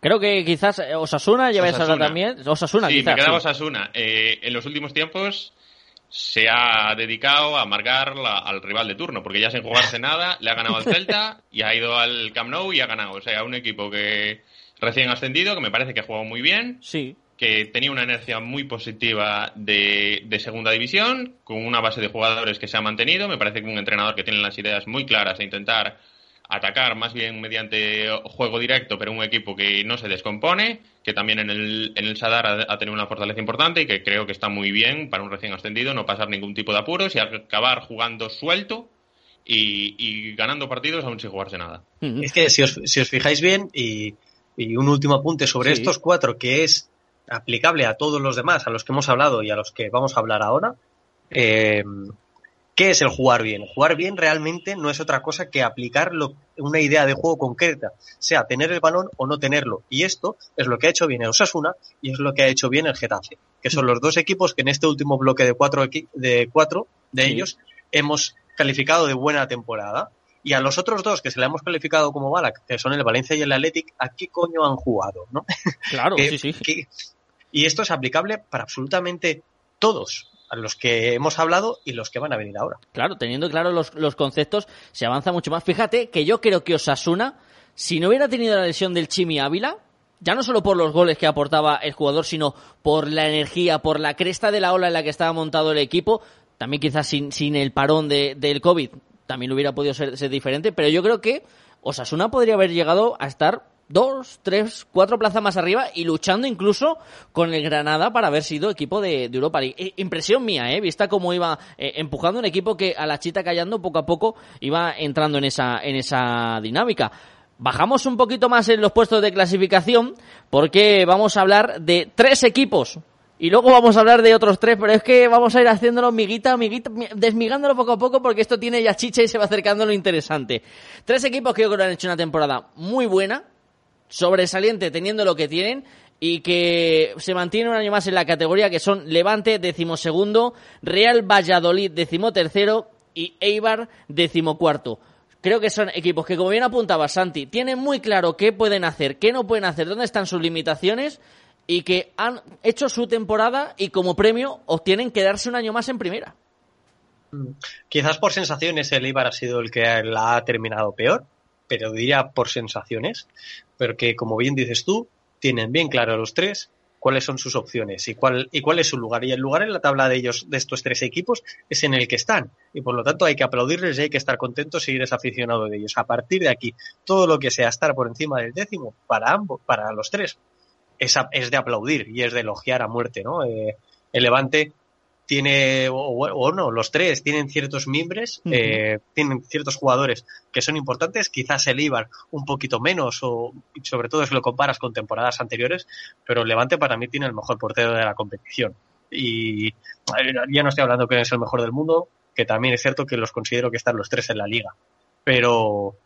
Creo que quizás eh, Osasuna lleva esa también. Osasuna, sí, me quedaba Osasuna. Eh, en los últimos tiempos se ha dedicado a amargar al rival de turno, porque ya sin jugarse nada, le ha ganado al Celta y ha ido al Camp Nou y ha ganado. O sea, un equipo que recién ascendido, que me parece que ha jugado muy bien. Sí que tenía una inercia muy positiva de, segunda división, con una base de jugadores que se ha mantenido. Me parece que un entrenador que tiene las ideas muy claras de intentar atacar más bien mediante juego directo, pero un equipo que no se descompone, que también en el, en el Sadar ha, tenido una fortaleza importante y que creo que está muy bien para un recién ascendido no pasar ningún tipo de apuros y acabar jugando suelto y, ganando partidos aún sin jugarse nada. Es que si os, si os fijáis bien, y, un último apunte sobre estos cuatro, que es aplicable a todos los demás, a los que hemos hablado y a los que vamos a hablar ahora, eh, ¿Qué es el jugar bien? Jugar bien realmente no es otra cosa que aplicar una idea de juego concreta, sea tener el balón o no tenerlo. Y esto es lo que ha hecho bien el Osasuna y es lo que ha hecho bien el Getafe, que son los dos equipos que en este último bloque de cuatro de, cuatro de ellos hemos calificado de buena temporada. Y a los otros dos que se le hemos calificado como Balak, que son el Valencia y el Athletic, ¿a qué coño han jugado? ¿no? Claro, sí, sí. y esto es aplicable para absolutamente todos a los que hemos hablado y los que van a venir ahora. Claro, teniendo claro los, los conceptos, se avanza mucho más. Fíjate que yo creo que Osasuna, si no hubiera tenido la lesión del Chimi Ávila, ya no solo por los goles que aportaba el jugador, sino por la energía, por la cresta de la ola en la que estaba montado el equipo, también quizás sin, sin el parón de, del COVID, también hubiera podido ser, diferente, pero yo creo que Osasuna podría haber llegado a estar dos, tres, cuatro plazas más arriba y luchando incluso con el Granada para haber sido equipo de, Europa League. Impresión mía, ¿eh? Vista cómo iba eh, empujando un equipo que a la chita callando poco a poco iba entrando en esa, en esa dinámica. Bajamos un poquito más en los puestos de clasificación porque vamos a hablar de tres equipos y luego vamos a hablar de otros tres, pero es que vamos a ir haciéndolo miguita, miguita, desmigándolo poco a poco porque esto tiene ya chicha y se va acercando lo interesante. Tres equipos que yo creo que han hecho una temporada muy buena, sobresaliente teniendo lo que tienen y que se mantiene un año más en la categoría que son Levante decimosegundo, Real Valladolid decimotercero y Eibar decimocuarto. Creo que son equipos que, como bien apuntaba Santi, tienen muy claro qué pueden hacer, qué no pueden hacer, dónde están sus limitaciones y que han hecho su temporada y como premio obtienen quedarse un año más en primera. Quizás por sensaciones el Eibar ha sido el que la ha terminado peor, pero diría por sensaciones, porque como bien dices tú, tienen bien claro los tres cuáles son sus opciones y cuál, y cuál es su lugar. Y el lugar en la tabla de ellos, de estos tres equipos, es en el que están. Y por lo tanto hay que aplaudirles y hay que estar contentos y eres aficionado de ellos. A partir de aquí, todo lo que sea estar por encima del décimo, para ambos, para los tres, es, es de aplaudir y es de elogiar a muerte, ¿no? Eh, el Levante tiene, o, no, los tres tienen ciertos miembros, eh, tienen ciertos jugadores que son importantes, quizás el Ibar un poquito menos, o sobre todo si lo comparas con temporadas anteriores, pero el Levante para mí tiene el mejor portero de la competición. Y ya no estoy hablando que es el mejor del mundo, que también es cierto que los considero que están los tres en la liga. Pero,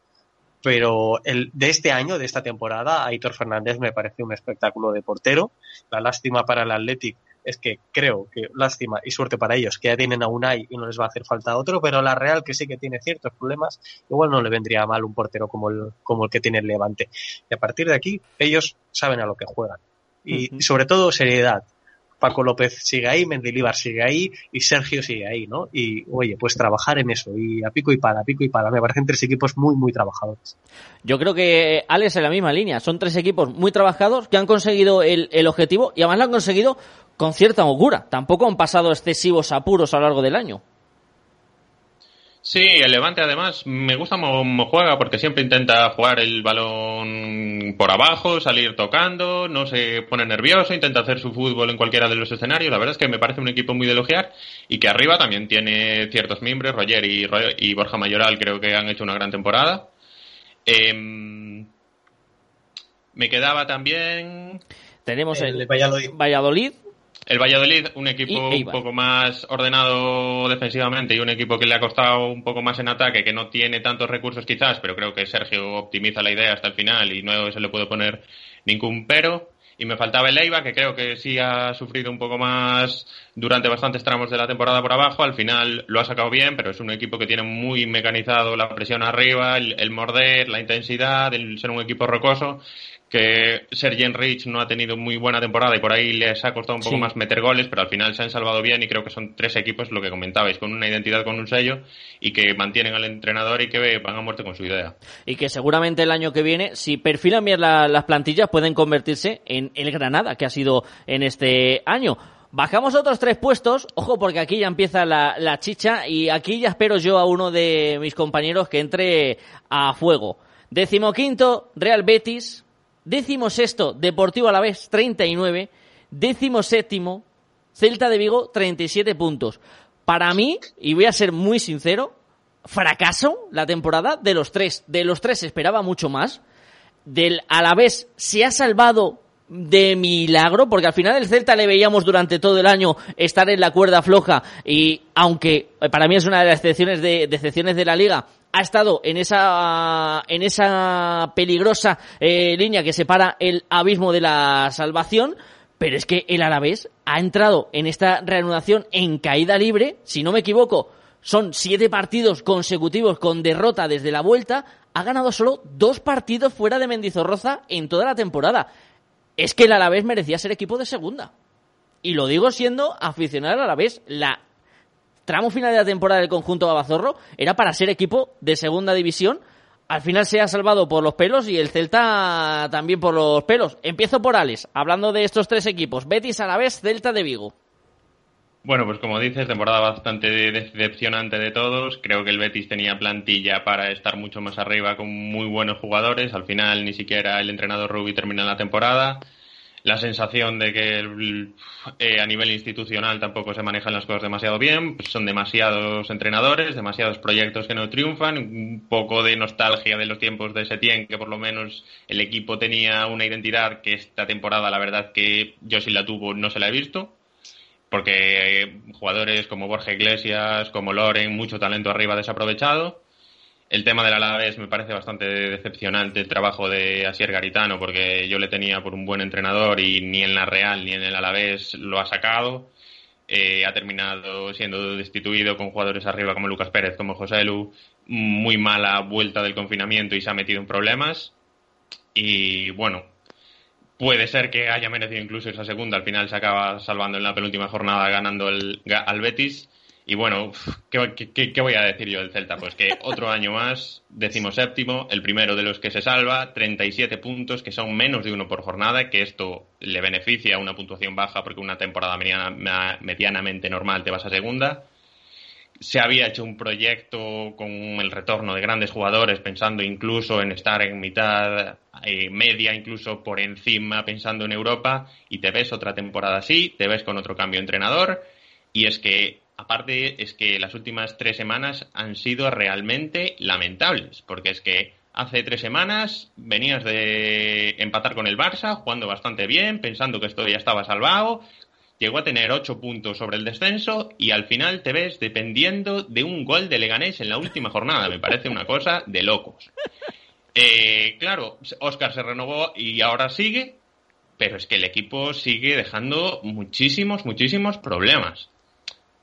pero el, de este año, de esta temporada, Aitor Fernández me parece un espectáculo de portero. La lástima para el Athletic es que creo que lástima y suerte para ellos que ya tienen a Unai y no les va a hacer falta otro, pero la Real que sí que tiene ciertos problemas, igual no le vendría mal un portero como el, como el que tiene el Levante. Y a partir de aquí, ellos saben a lo que juegan. Y, sobre todo seriedad. Paco López sigue ahí, Mendilibar sigue ahí y Sergio sigue ahí, ¿no? Y oye, pues trabajar en eso y a pico y pala, a pico y pala. Me parecen tres equipos muy, muy trabajadores. Yo creo que Alex en la misma línea. Son tres equipos muy trabajados que han conseguido el, el objetivo y además lo han conseguido con cierta holgura. Tampoco han pasado excesivos apuros a lo largo del año. Sí, el Levante además me gusta cómo juega porque siempre intenta jugar el balón por abajo, salir tocando, no se pone nervioso, intenta hacer su fútbol en cualquiera de los escenarios. La verdad es que me parece un equipo muy de elogiar y que arriba también tiene ciertos miembros, Roger y, Borja Mayoral creo que han hecho una gran temporada. Em, me quedaba también... Tenemos el, Valladolid el Valladolid, un equipo un poco más ordenado defensivamente y un equipo que le ha costado un poco más en ataque, que no tiene tantos recursos quizás, pero creo que Sergio optimiza la idea hasta el final y no se le puede poner ningún pero. Y me faltaba el Eibar, que creo que sí ha sufrido un poco más durante bastantes tramos de la temporada por abajo. Al final lo ha sacado bien, pero es un equipo que tiene muy mecanizado la presión arriba, el, el morder, la intensidad, el ser un equipo rocoso que Sergio Rich no ha tenido muy buena temporada y por ahí les ha costado un poco más meter goles, pero al final se han salvado bien y creo que son tres equipos, lo que comentabais, con una identidad, con un sello y que mantienen al entrenador y que van a muerte con su idea. Y que seguramente el año que viene, si perfilan bien las plantillas, pueden convertirse en el Granada, que ha sido en este año. Bajamos otros tres puestos, ojo porque aquí ya empieza la, la chicha y aquí ya espero yo a uno de mis compañeros que entre a fuego. Decimoquinto, Real Betis. Décimo sexto, Deportivo Alavés, 39. Décimo séptimo, Celta de Vigo, 37 puntos. Para mí, y voy a ser muy sincero, fracaso la temporada de los tres. De los tres esperaba mucho más. Del Alavés se ha salvado de milagro, porque al final el Celta le veíamos durante todo el año estar en la cuerda floja y aunque para mí es una de las excepciones de, de la liga, ha estado en esa en esa peligrosa eh, línea que separa el abismo de la salvación, pero es que el Alavés ha entrado en esta reanudación en caída libre, si no me equivoco, son siete partidos consecutivos con derrota desde la vuelta, ha ganado solo dos partidos fuera de Mendizorroza en toda la temporada. Es que el Alavés merecía ser equipo de segunda. Y lo digo siendo aficionado al Alavés. La tramo final de la temporada del conjunto Babazorro era para ser equipo de segunda división. Al final se ha salvado por los pelos y el Celta también por los pelos. Empiezo por Alex, hablando de estos tres equipos. Betis, Alavés, Celta de Vigo. Bueno, pues como dices, temporada bastante decepcionante de todos. Creo que el Betis tenía plantilla para estar mucho más arriba con muy buenos jugadores. Al final ni siquiera el entrenador Rubi termina la temporada. La sensación de que eh, a nivel institucional tampoco se manejan las cosas demasiado bien. Pues son demasiados entrenadores, demasiados proyectos que no triunfan. Un poco de nostalgia de los tiempos de Setién, que por lo menos el equipo tenía una identidad que esta temporada la verdad que yo sí la tuvo no se la he visto porque jugadores como Borja Iglesias, como Loren, mucho talento arriba desaprovechado. El tema del Alavés me parece bastante decepcionante el trabajo de Asier Garitano, porque yo le tenía por un buen entrenador y ni en la Real ni en el Alavés lo ha sacado. Eh, ha terminado siendo destituido con jugadores arriba como Lucas Pérez, como José Lu. Muy mala vuelta del confinamiento y se ha metido en problemas. Y bueno, Puede ser que haya merecido incluso esa segunda. Al final se acaba salvando en la penúltima jornada ganando el, al Betis. Y bueno, ¿qué, voy a decir yo del Celta? Pues que otro año más, séptimo, el primero de los que se salva, 37 puntos, que son menos de uno por jornada, que esto le beneficia a una puntuación baja porque una temporada medianamente normal te vas a segunda se había hecho un proyecto con el retorno de grandes jugadores, pensando incluso en estar en mitad eh, media, incluso por encima, pensando en Europa, y te ves otra temporada así, te ves con otro cambio de entrenador, y es que, aparte, es que las últimas tres semanas han sido realmente lamentables, porque es que hace tres semanas venías de empatar con el Barça, jugando bastante bien, pensando que esto ya estaba salvado, llegó a tener 8 puntos sobre el descenso y al final te ves dependiendo de un gol de Leganés en la última jornada. Me parece una cosa de locos. Eh, claro, Oscar se renovó y ahora sigue, pero es que el equipo sigue dejando muchísimos, muchísimos problemas.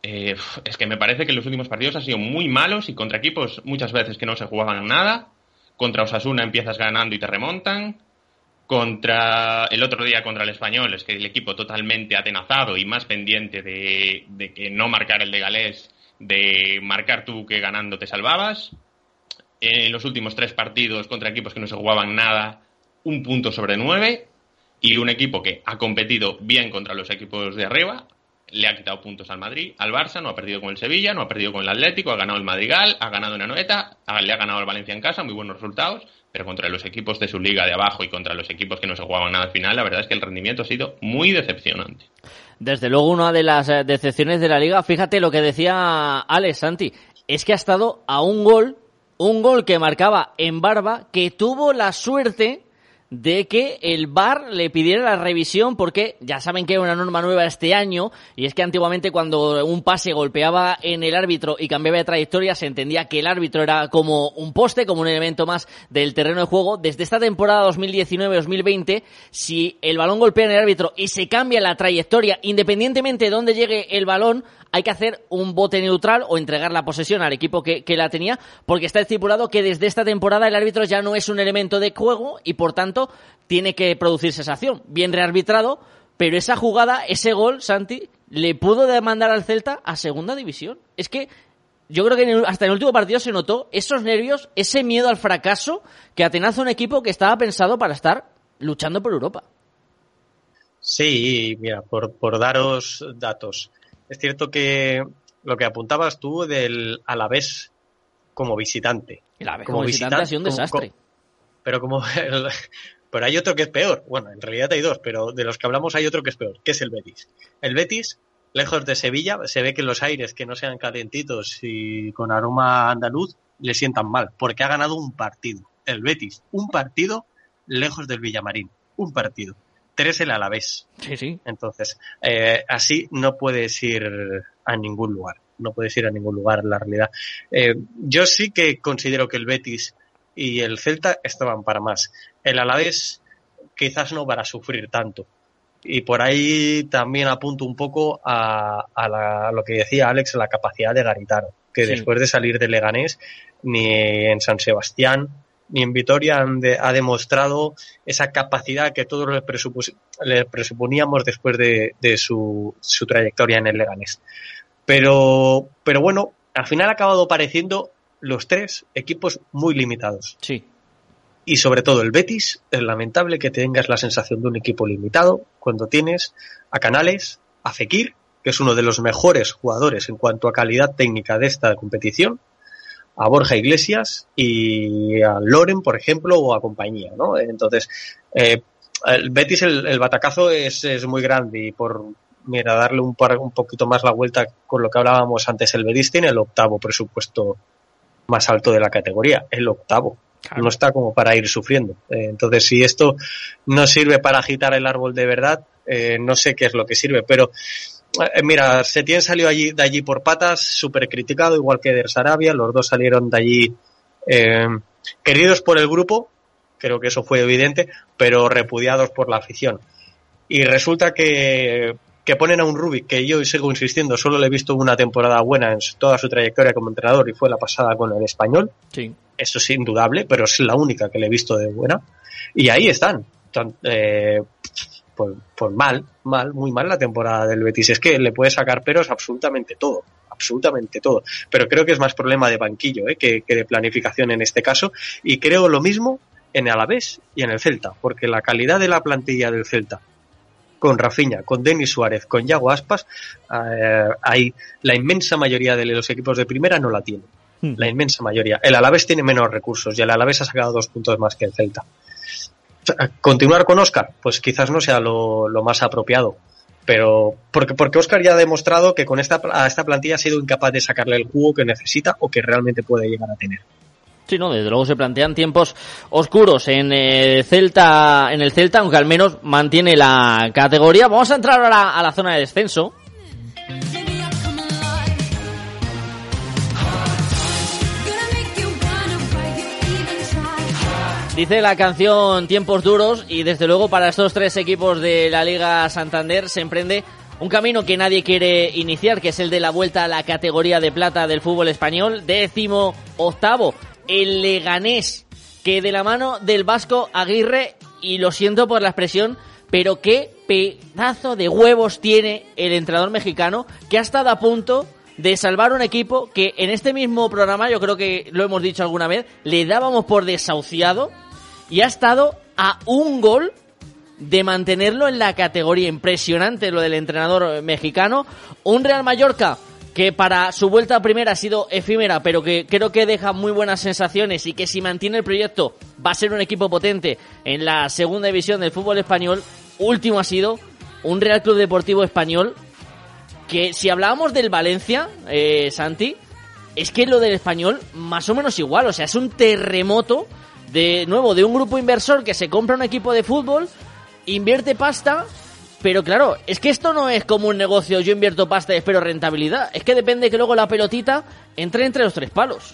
Eh, es que me parece que los últimos partidos han sido muy malos y contra equipos muchas veces que no se jugaban nada. Contra Osasuna empiezas ganando y te remontan contra el otro día contra el español es que el equipo totalmente atenazado y más pendiente de, que no marcar el de Galés, de marcar tú que ganando te salvabas. En los últimos tres partidos contra equipos que no se jugaban nada, un punto sobre nueve. Y un equipo que ha competido bien contra los equipos de arriba, le ha quitado puntos al Madrid, al Barça, no ha perdido con el Sevilla, no ha perdido con el Atlético, ha ganado el Madrigal, ha ganado una Noeta, le ha ganado el Valencia en casa, muy buenos resultados, pero contra los equipos de su liga de abajo y contra los equipos que no se jugaban nada al final, la verdad es que el rendimiento ha sido muy decepcionante. Desde luego, una de las eh, decepciones de la liga, fíjate lo que decía Alex Santi, es que ha estado a un gol, un gol que marcaba en barba, que tuvo la suerte de que el VAR le pidiera la revisión porque ya saben que hay una norma nueva este año y es que antiguamente cuando un pase golpeaba en el árbitro y cambiaba de trayectoria se entendía que el árbitro era como un poste, como un elemento más del terreno de juego. Desde esta temporada 2019-2020, si el balón golpea en el árbitro y se cambia la trayectoria, independientemente de dónde llegue el balón, hay que hacer un bote neutral o entregar la posesión al equipo que, que la tenía porque está estipulado que desde esta temporada el árbitro ya no es un elemento de juego y por tanto tiene que producirse esa acción. Bien rearbitrado, pero esa jugada, ese gol, Santi, le pudo demandar al Celta a segunda división. Es que yo creo que hasta en el último partido se notó esos nervios, ese miedo al fracaso que atenaza un equipo que estaba pensado para estar luchando por Europa. Sí, mira, por, por daros datos. Es cierto que lo que apuntabas tú del Alavés como visitante. El como, visitante, ha sido un desastre. Pero como pero hay otro que es peor. Bueno, en realidad hay dos, pero de los que hablamos hay otro que es peor, que es el Betis. El Betis, lejos de Sevilla, se ve que los aires que no sean calentitos y con aroma andaluz le sientan mal, porque ha ganado un partido. El Betis, un partido lejos del Villamarín, un partido tres el Alavés. Sí, sí. Entonces, eh, así no puedes ir a ningún lugar. No puedes ir a ningún lugar en la realidad. Eh, yo sí que considero que el Betis y el Celta estaban para más. El Alavés quizás no para sufrir tanto. Y por ahí también apunto un poco a, lo que decía Alex, la capacidad de Garitano, que después de salir de Leganés, ni en San Sebastián, ni en Vitoria ha demostrado esa capacidad que todos le, presuponíamos después de, su, trayectoria en el Leganés. Pero, pero bueno, al final ha acabado pareciendo los tres equipos muy limitados. Sí. Y sobre todo el Betis, es lamentable que tengas la sensación de un equipo limitado cuando tienes a Canales, a Fekir, que es uno de los mejores jugadores en cuanto a calidad técnica de esta competición, a Borja Iglesias y a Loren, por ejemplo, o a compañía, ¿no? Entonces, eh, el Betis, el, batacazo es, es, muy grande y por, mira, darle un, un poquito más la vuelta con lo que hablábamos antes, el Betis tiene el octavo presupuesto más alto de la categoría, el octavo. No está como para ir sufriendo. Eh, entonces, si esto no sirve para agitar el árbol de verdad, eh, no sé qué es lo que sirve, pero eh, mira, Setien salió allí, de allí por patas, súper criticado, igual que Der Sarabia. Los dos salieron de allí queridos por el grupo, creo que eso fue evidente, pero repudiados por la afición. Y resulta que, que ponen a un Rubik, que yo sigo insistiendo, solo le he visto una temporada buena en toda su trayectoria como entrenador y fue la pasada con el español. Sí. Eso es indudable, pero es la única que le he visto de buena. Y ahí están. Eh, pues, pues mal, mal, muy mal la temporada del Betis. Es que le puede sacar peros absolutamente todo, absolutamente todo. Pero creo que es más problema de banquillo ¿eh? que, de planificación en este caso. Y creo lo mismo en el Alavés y en el Celta, porque la calidad de la plantilla del Celta con Rafinha, con Denis Suárez, con Yago Aspas, eh, hay la inmensa mayoría de los equipos de primera no la tiene. Hmm. La inmensa mayoría. El Alavés tiene menos recursos y el Alavés ha sacado dos puntos más que el Celta continuar con Oscar, pues quizás no sea lo, más apropiado. Pero porque, porque Oscar ya ha demostrado que con esta, a esta plantilla ha sido incapaz de sacarle el jugo que necesita o que realmente puede llegar a tener. Sí, no, desde luego se plantean tiempos oscuros en el eh, Celta, en el Celta, aunque al menos mantiene la categoría. Vamos a entrar ahora a la zona de descenso. Dice la canción Tiempos duros y desde luego para estos tres equipos de la Liga Santander se emprende un camino que nadie quiere iniciar, que es el de la vuelta a la categoría de plata del fútbol español, décimo octavo, el Leganés, que de la mano del Vasco Aguirre, y lo siento por la expresión, pero qué pedazo de huevos tiene el entrenador mexicano que ha estado a punto de salvar un equipo que en este mismo programa, yo creo que lo hemos dicho alguna vez, le dábamos por desahuciado y ha estado a un gol de mantenerlo en la categoría. Impresionante lo del entrenador mexicano. Un Real Mallorca que para su vuelta a primera ha sido efímera, pero que creo que deja muy buenas sensaciones y que si mantiene el proyecto va a ser un equipo potente en la segunda división del fútbol español. Último ha sido un Real Club Deportivo Español que si hablábamos del Valencia, eh, Santi, es que lo del español más o menos igual, o sea, es un terremoto de nuevo de un grupo inversor que se compra un equipo de fútbol, invierte pasta, pero claro, es que esto no es como un negocio, yo invierto pasta y espero rentabilidad, es que depende que luego la pelotita entre entre los tres palos.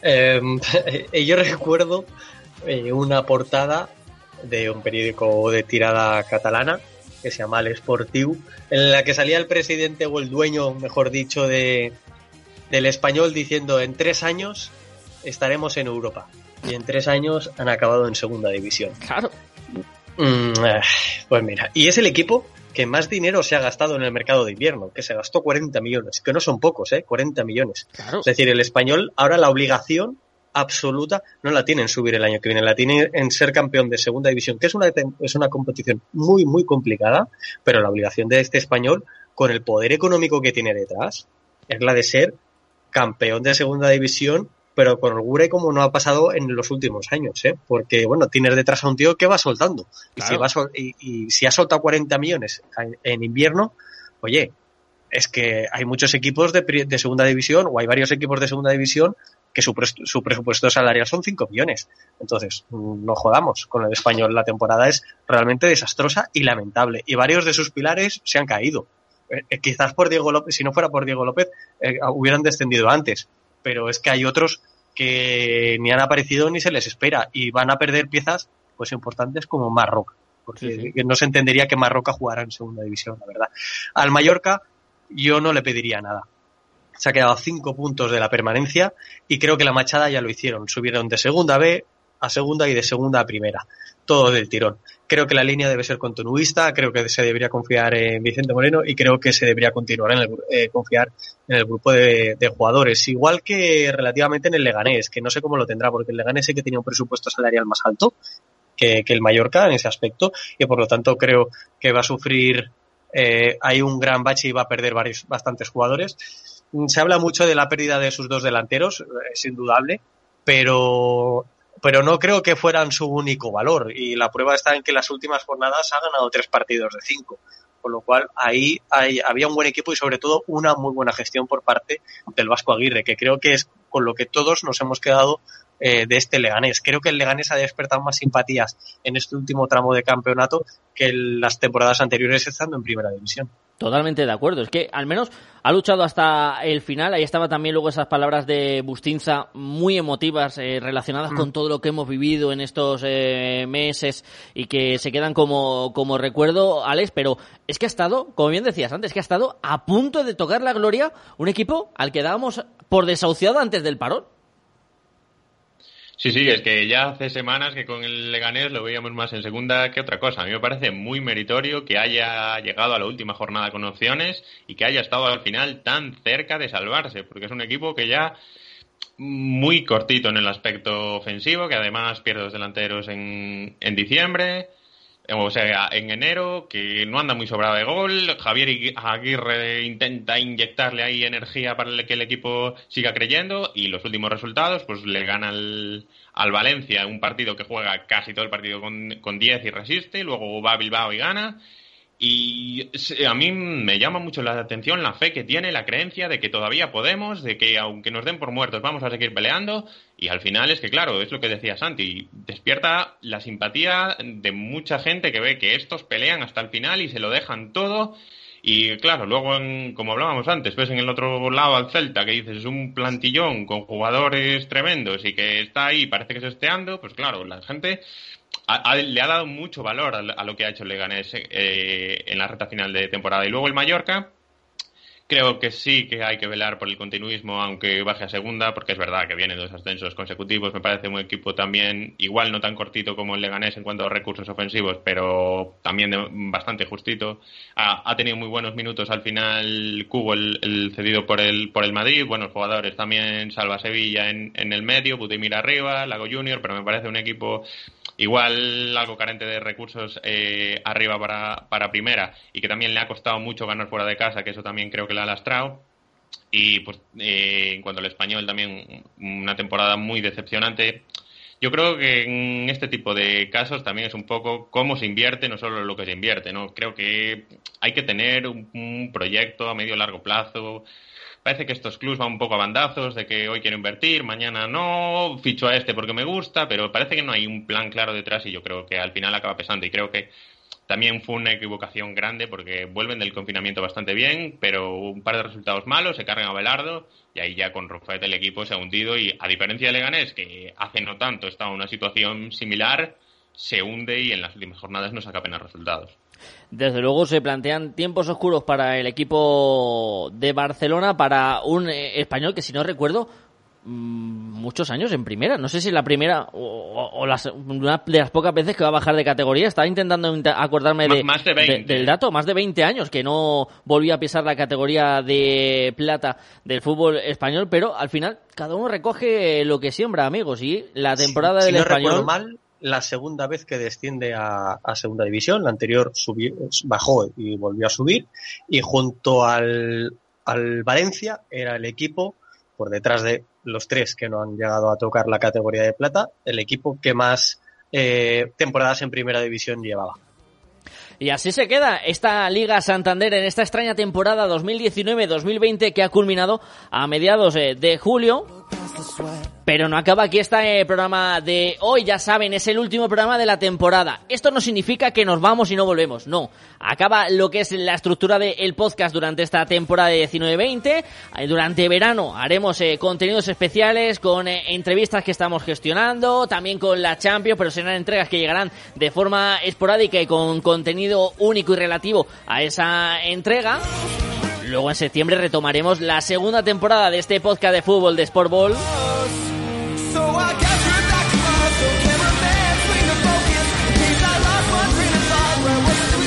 Em, yo recuerdo eh, una portada de un periódico de tirada catalana que se llama El Sportiu, en la que salía el presidente o el dueño, mejor dicho, de, del español diciendo en tres años estaremos en Europa. Y en tres años han acabado en segunda división. Claro. Mm, eh, pues mira, y es el equipo que más dinero se ha gastado en el mercado de invierno, que se gastó 40 millones, que no son pocos, ¿eh? 40 millones. Claro. Es decir, el español ahora la obligación absoluta no la tiene en subir el año que viene, la tiene en ser campeón de segunda división, que es una, es una competición muy, muy complicada, pero la obligación de este español, con el poder económico que tiene detrás, es la de ser campeón de segunda división, pero con holgura y como no ha pasado en los últimos años, ¿eh? porque bueno, tienes detrás a un tío que va soltando. Y, si va y, si ha soltado 40 millones en, invierno, oye, es que hay muchos equipos de, de, segunda división o hay varios equipos de segunda división que su, su presupuesto salarial son 5 millones. Entonces, no jodamos, con el español la temporada es realmente desastrosa y lamentable. Y varios de sus pilares se han caído. Eh, eh, quizás por Diego López, si no fuera por Diego López, eh, hubieran descendido antes. Pero es que hay otros que ni han aparecido ni se les espera y van a perder piezas pues importantes como Marroca. Porque no se entendería que Marroca jugara en segunda división, la verdad. Al Mallorca yo no le pediría nada se ha quedado a cinco puntos de la permanencia y creo que la Machada ya lo hicieron. Subieron de segunda B a segunda y de segunda a primera. Todo del tirón. Creo que la línea debe ser continuista, creo que se debería confiar en Vicente Moreno y creo que se debería continuar en el, eh, confiar en el grupo de, jugadores. Igual que relativamente en el Leganés, que no sé cómo lo tendrá, porque el Leganés sí que tenía un presupuesto salarial más alto que, el Mallorca en ese aspecto y por lo tanto creo que va a sufrir eh, hay un gran bache y va a perder varios, bastantes jugadores. Se habla mucho de la pérdida de sus dos delanteros, es indudable, pero, pero no creo que fueran su único valor. Y la prueba está en que las últimas jornadas ha ganado tres partidos de cinco. Con lo cual ahí hay, había un buen equipo y sobre todo una muy buena gestión por parte del Vasco Aguirre, que creo que es con lo que todos nos hemos quedado eh, de este Leganés. Creo que el Leganés ha despertado más simpatías en este último tramo de campeonato que en las temporadas anteriores estando en primera división. Totalmente de acuerdo. Es que al menos ha luchado hasta el final. Ahí estaba también luego esas palabras de Bustinza muy emotivas eh, relacionadas con mm. todo lo que hemos vivido en estos eh, meses y que se quedan como, como recuerdo, Alex. Pero es que ha estado, como bien decías antes, que ha estado a punto de tocar la gloria un equipo al que dábamos por desahuciado antes del parón. Sí, sí, es que ya hace semanas que con el Leganés lo veíamos más en segunda que otra cosa. A mí me parece muy meritorio que haya llegado a la última jornada con opciones y que haya estado al final tan cerca de salvarse, porque es un equipo que ya muy cortito en el aspecto ofensivo, que además pierde los delanteros en, en diciembre, o sea, en enero, que no anda muy sobrado de gol. Javier Aguirre intenta inyectarle ahí energía para que el equipo siga creyendo. Y los últimos resultados, pues le gana al, al Valencia, un partido que juega casi todo el partido con, con 10 y resiste. Luego va a Bilbao y gana. Y a mí me llama mucho la atención la fe que tiene, la creencia de que todavía podemos, de que aunque nos den por muertos vamos a seguir peleando. Y al final es que, claro, es lo que decía Santi, despierta la simpatía de mucha gente que ve que estos pelean hasta el final y se lo dejan todo. Y claro, luego, como hablábamos antes, ves en el otro lado al Celta que dices es un plantillón con jugadores tremendos y que está ahí, parece que se esteando, pues claro, la gente le ha dado mucho valor a, lo que ha hecho Leganés eh, en la recta final de temporada. Y luego el Mallorca, Creo que sí que hay que velar por el continuismo, aunque baje a segunda, porque es verdad que vienen dos ascensos consecutivos. Me parece un equipo también, igual no tan cortito como el Leganés en cuanto a recursos ofensivos, pero también bastante justito. Ha, tenido muy buenos minutos al final Cubo, el, cedido por el, por el Madrid. Buenos jugadores también, Salva Sevilla en, el medio, Budimir arriba, Lago Junior, pero me parece un equipo igual algo carente de recursos eh, arriba para, para primera y que también le ha costado mucho ganar fuera de casa, que eso también creo que le ha lastrado. Y pues eh, en cuanto al español también una temporada muy decepcionante. Yo creo que en este tipo de casos también es un poco cómo se invierte, no solo lo que se invierte, ¿no? Creo que hay que tener un, proyecto a medio largo plazo, parece que estos clubs van un poco a bandazos de que hoy quiero invertir, mañana no, ficho a este porque me gusta, pero parece que no hay un plan claro detrás y yo creo que al final acaba pesando y creo que también fue una equivocación grande porque vuelven del confinamiento bastante bien, pero un par de resultados malos, se cargan a Belardo y ahí ya con Rufet el equipo se ha hundido y a diferencia de Leganés, que hace no tanto estaba en una situación similar, se hunde y en las últimas jornadas no saca apenas resultados. Desde luego se plantean tiempos oscuros para el equipo de Barcelona, para un eh, español que si no recuerdo muchos años en primera. No sé si la primera o, las, una de las pocas veces que va a bajar de categoría. Estaba intentando acordarme de, más de del dato, más de 20 años que no volvió a pisar la categoría de plata del fútbol español, pero al final cada uno recoge lo que siembra, amigos. Y la temporada del español mal, la segunda vez que desciende a, segunda división. La anterior subió, bajó y volvió a subir. Y junto al, al Valencia era el equipo, por detrás de los tres que no han llegado a tocar la categoría de plata, el equipo que más eh, temporadas en primera división llevaba. Y así se queda esta Liga Santander en esta extraña temporada 2019-2020 que ha culminado a mediados eh, de julio pero no acaba aquí este programa de hoy, ya saben, es el último programa de la temporada. Esto no significa que nos vamos y no volvemos, no. Acaba lo que es la estructura del podcast durante esta temporada de 19-20. Eh, durante verano haremos eh, contenidos especiales con entrevistas que estamos gestionando, también con la Champions, pero serán entregas que llegarán de forma esporádica y con contenido único y relativo a esa entrega. Luego en septiembre retomaremos la segunda temporada de este podcast de fútbol de Sport Ball.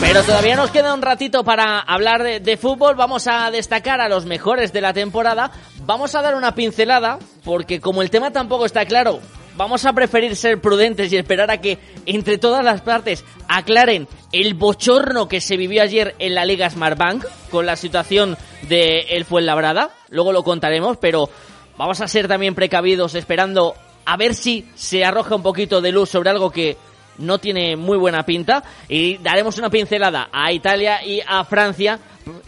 Pero todavía nos queda un ratito para hablar de, de, fútbol. Vamos a destacar a los mejores de la temporada. Vamos a dar una pincelada, porque como el tema tampoco está claro, vamos a preferir ser prudentes y esperar a que entre todas las partes aclaren el bochorno que se vivió ayer en la Liga Smartbank con la situación de el Fuenlabrada. Luego lo contaremos, pero vamos a ser también precavidos esperando a ver si se arroja un poquito de luz sobre algo que no tiene muy buena pinta y daremos una pincelada a Italia y a Francia,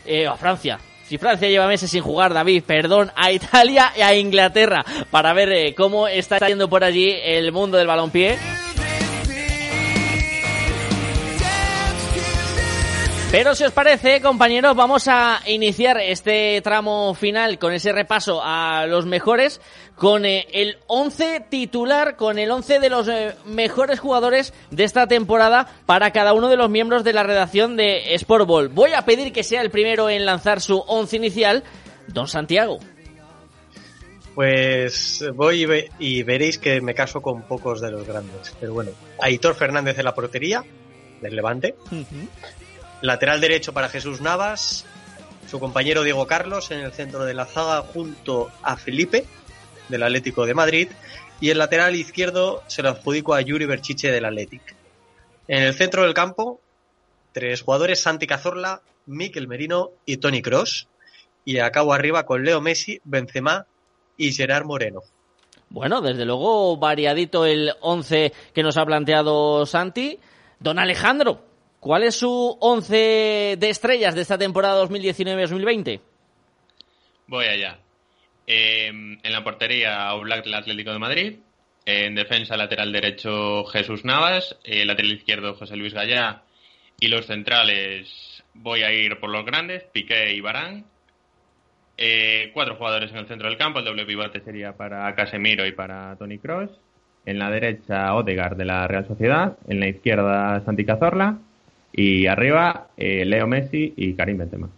eh, a Francia, si Francia lleva meses sin jugar, David, perdón, a Italia y a Inglaterra para ver eh, cómo está yendo por allí el mundo del balompié. Pero si os parece, compañeros, vamos a iniciar este tramo final con ese repaso a los mejores, con eh, el 11 titular, con el 11 de los eh, mejores jugadores de esta temporada para cada uno de los miembros de la redacción de Sport Ball. Voy a pedir que sea el primero en lanzar su 11 inicial, don Santiago. Pues voy y, veréis que me caso con pocos de los grandes. Pero bueno, Aitor Fernández en la portería, del Levante. Lateral derecho para Jesús Navas, su compañero Diego Carlos en el centro de la zaga junto a Felipe del Atlético de Madrid y el lateral izquierdo se lo adjudico a Yuri Berchiche del Athletic. En el centro del campo, tres jugadores, Santi Cazorla, Miquel Merino y Tony Cross. Y acabo arriba con Leo Messi, Benzema y Gerard Moreno. Bueno, desde luego variadito el 11 que nos ha planteado Santi. Don Alejandro, ¿Cuál es su once de estrellas de esta temporada 2019-2020? Voy allá. Em, en la portería, Oblak del Atlético de Madrid. En defensa, lateral derecho, Jesús Navas. Eh, lateral izquierdo, José Luis Gallá. Y los centrales, voy a ir por los grandes, Piqué y Barán. Eh, cuatro jugadores en el centro del campo. El doble pivote sería para Casemiro y para Tony Cross. En la derecha, Odegar de la Real Sociedad. En la izquierda, Santi Cazorla y arriba, eh, Leo Messi y Karim Benzema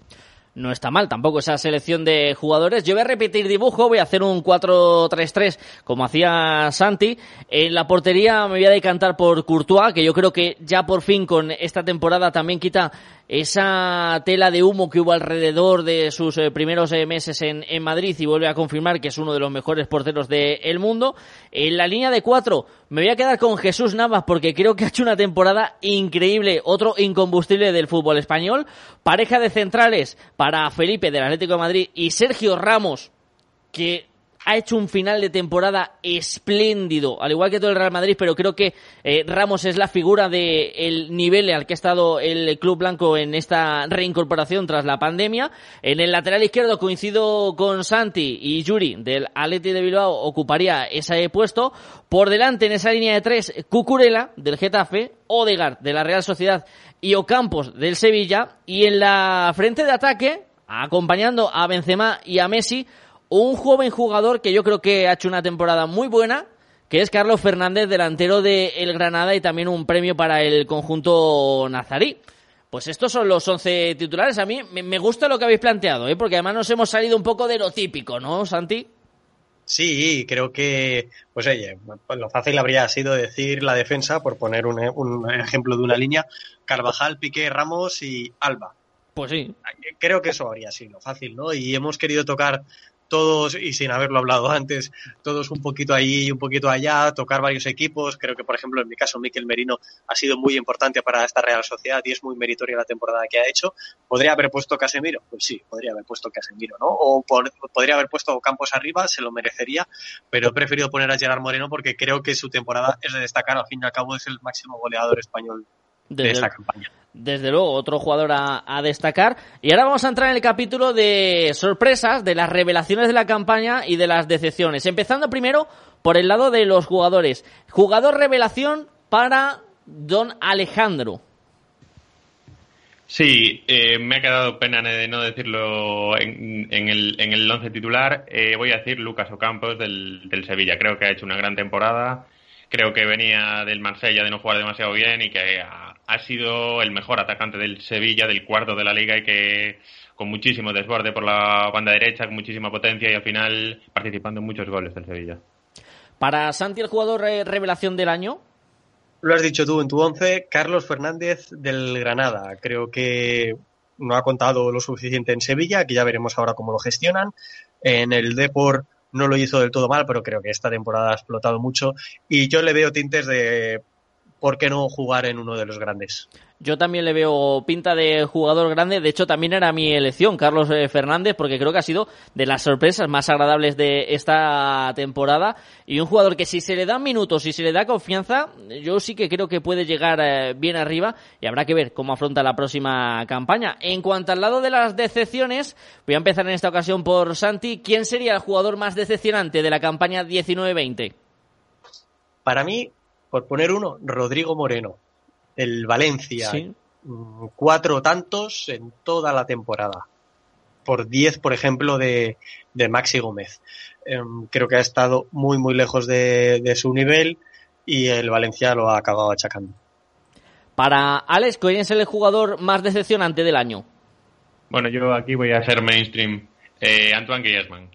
no está mal tampoco esa selección de jugadores. Yo voy a repetir dibujo, voy a hacer un 4-3-3 como hacía Santi. En la portería me voy a decantar por Courtois, que yo creo que ya por fin con esta temporada también quita esa tela de humo que hubo alrededor de sus eh, primeros eh, meses en, en, Madrid y vuelve a confirmar que es uno de los mejores porteros del mundo. En la línea de cuatro me voy a quedar con Jesús Navas porque creo que ha hecho una temporada increíble, otro incombustible del fútbol español. Pareja de centrales Felipe del Atlético de Madrid y Sergio Ramos, que ha hecho un final de temporada espléndido, al igual que todo el Real Madrid, pero creo que eh, Ramos es la figura del nivel al que ha estado el Club Blanco en esta reincorporación tras la pandemia. En el lateral izquierdo coincido con Santi y Yuri del Atleti de Bilbao ocuparía ese puesto. Por delante en esa línea de tres, Cucurella del Getafe, Odegaard de la Real Sociedad y Ocampos del Sevilla. Y en la frente de ataque, acompañando a Benzema y a Messi, un joven jugador que yo creo que ha hecho una temporada muy buena, que es Carlos Fernández, delantero de El Granada y también un premio para el conjunto nazarí. Pues estos son los 11 titulares. A mí me gusta lo que habéis planteado, ¿eh? porque además nos hemos salido un poco de lo típico, ¿no, Santi? Sí, creo que, pues oye, lo fácil habría sido decir la defensa, por poner un, un ejemplo de una línea, Carvajal, Piqué, Ramos y Alba. Pues sí. Creo que eso habría sido fácil, ¿no? Y hemos querido tocar todos, y sin haberlo hablado antes, todos un poquito ahí y un poquito allá, tocar varios equipos. Creo que, por ejemplo, en mi caso, Miquel Merino ha sido muy importante para esta Real Sociedad y es muy meritoria la temporada que ha hecho. ¿Podría haber puesto Casemiro? Pues sí, podría haber puesto Casemiro, ¿no? O podría haber puesto Campos arriba, se lo merecería, pero he preferido poner a Gerard Moreno porque creo que su temporada es de destacar. Al fin y al cabo, es el máximo goleador español de esta campaña desde luego, otro jugador a, destacar. Y ahora vamos a entrar en el capítulo de sorpresas, de las revelaciones de la campaña y de las decepciones. Empezando primero por el lado de los jugadores. Jugador revelación para Don Alejandro. Sí, eh, me ha quedado pena de no decirlo en, el, en el once titular. Eh, voy a decir Lucas Ocampos del, del Sevilla. Creo que ha hecho una gran temporada. Creo que venía del Marsella de no jugar demasiado bien y que ha, ha sido el mejor atacante del Sevilla, del cuarto de la liga y que con muchísimo desborde por la banda derecha, con muchísima potencia y al final participando en muchos goles del Sevilla. Para Santi, el jugador revelación del año. Lo has dicho tú en tu once, Carlos Fernández del Granada. Creo que no ha contado lo suficiente en Sevilla, que ya veremos ahora cómo lo gestionan. En el Depor no lo hizo del todo mal, pero creo que esta temporada ha explotado mucho. Y yo le veo tintes de ¿por qué no jugar en uno de los grandes? Yo también le veo pinta de jugador grande. De hecho, también era mi elección, Carlos eh, Fernández, porque creo que ha sido de las sorpresas más agradables de esta temporada. Y un jugador que si se le dan minutos, si se le da confianza, yo sí que creo que puede llegar eh, bien arriba. Y habrá que ver cómo afronta la próxima campaña. En cuanto al lado de las decepciones, voy a empezar en esta ocasión por Santi. ¿Quién sería el jugador más decepcionante de la campaña 19-20? Para mí, por poner uno, Rodrigo Moreno, el Valencia. Mm, cuatro tantos en toda la temporada. Por diez, por ejemplo, de, Maxi Gómez. Em, creo que ha estado muy, muy lejos de, su nivel y el Valencia lo ha acabado achacando. Para Alex, ¿quién es el jugador más decepcionante del año? Bueno, yo aquí voy a ser mainstream. Eh, Antoine Griezmann.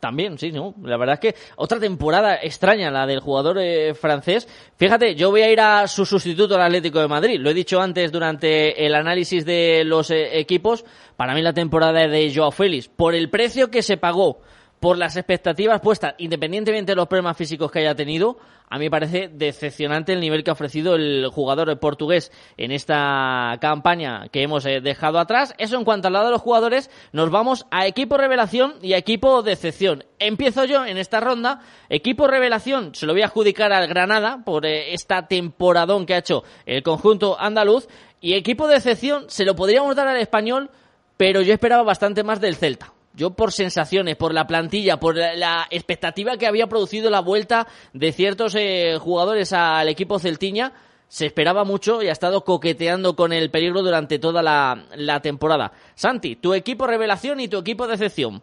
También, sí, ¿no? La verdad es que otra temporada extraña la del jugador eh, francés. Fíjate, yo voy a ir a su sustituto al Atlético de Madrid. Lo he dicho antes durante el análisis de los eh, equipos. Para mí la temporada de Joao Félix, por el precio que se pagó, por las expectativas puestas, independientemente de los problemas físicos que haya tenido, a mí me parece decepcionante el nivel que ha ofrecido el jugador portugués en esta campaña que hemos eh, dejado atrás. Eso en cuanto al lado de los jugadores, nos vamos a equipo revelación y a equipo decepción. Empiezo yo en esta ronda. Equipo revelación se lo voy a adjudicar al Granada por eh, esta temporadón que ha hecho el conjunto andaluz. Y equipo decepción se lo podríamos dar al español, pero yo esperaba bastante más del Celta. Yo por sensaciones, por la plantilla, por la, expectativa que había producido la vuelta de ciertos eh, jugadores al equipo celtiña, se esperaba mucho y ha estado coqueteando con el peligro durante toda la, la temporada. Santi, tu equipo revelación y tu equipo decepción.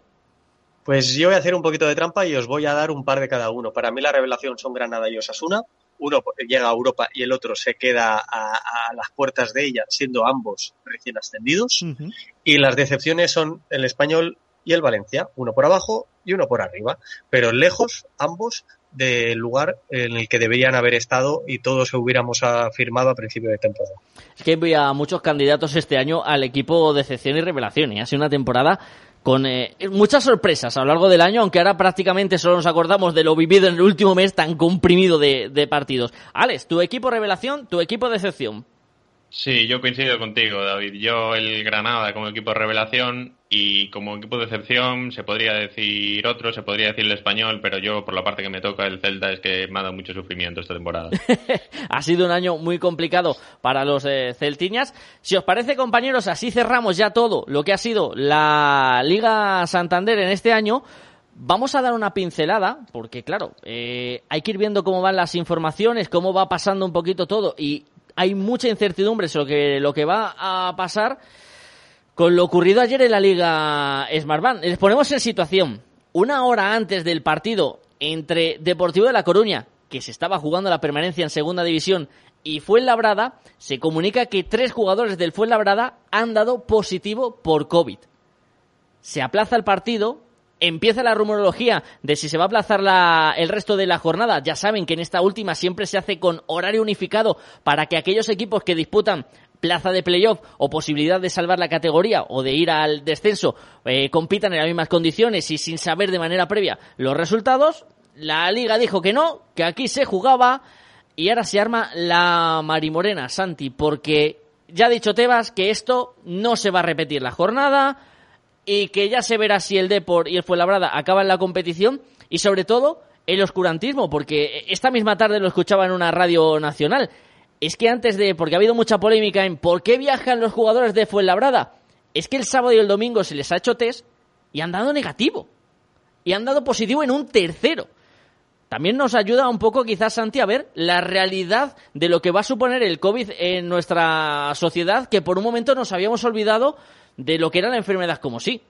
Pues yo voy a hacer un poquito de trampa y os voy a dar un par de cada uno. Para mí la revelación son Granada y Osasuna. Uno llega a Europa y el otro se queda a, las puertas de ella, siendo ambos recién ascendidos. Y las decepciones son el español y el Valencia, uno por abajo y uno por arriba, pero lejos ambos del lugar en el que deberían haber estado y todos hubiéramos afirmado a principio de temporada. Es que había muchos candidatos este año al equipo de excepción y revelación y ha sido una temporada con eh, muchas sorpresas a lo largo del año, aunque ahora prácticamente solo nos acordamos de lo vivido en el último mes tan comprimido de, de partidos. Alex, tu equipo revelación, tu equipo de excepción. Sí, yo coincido contigo, David. Yo el Granada como equipo de revelación y como equipo de excepción se podría decir otro, se podría decir el español, pero yo por la parte que me toca el Celta es que me ha dado mucho sufrimiento esta temporada. ha sido un año muy complicado para los eh, celtiñas. Si os parece, compañeros, así cerramos ya todo lo que ha sido la Liga Santander en este año. Vamos a dar una pincelada, porque claro, eh, hay que ir viendo cómo van las informaciones, cómo va pasando un poquito todo y hay mucha incertidumbre sobre lo que, va a pasar con lo ocurrido ayer en la Liga Smartbank. Les ponemos en situación. Una hora antes del partido entre Deportivo de La Coruña, que se estaba jugando la permanencia en Segunda División, y Fuenlabrada, se comunica que tres jugadores del Fuenlabrada han dado positivo por COVID. Se aplaza el partido empieza la rumorología de si se va a aplazar la, el resto de la jornada. Ya saben que en esta última siempre se hace con horario unificado para que aquellos equipos que disputan plaza de playoff o posibilidad de salvar la categoría o de ir al descenso eh, compitan en las mismas condiciones y sin saber de manera previa los resultados. La liga dijo que no, que aquí se jugaba y ahora se arma la marimorena, Santi, porque ya ha dicho Tebas que esto no se va a repetir la jornada y que ya se verá si el Deport y el Fuenlabrada acaban la competición y sobre todo el oscurantismo, porque esta misma tarde lo escuchaba en una radio nacional. Es que antes de, porque ha habido mucha polémica en por qué viajan los jugadores de Fuenlabrada, es que el sábado y el domingo se les ha hecho test y han dado negativo. Y han dado positivo en un tercero. También nos ayuda un poco quizás Santi a ver la realidad de lo que va a suponer el COVID en nuestra sociedad, que por un momento nos habíamos olvidado de lo que era la enfermedad como sí.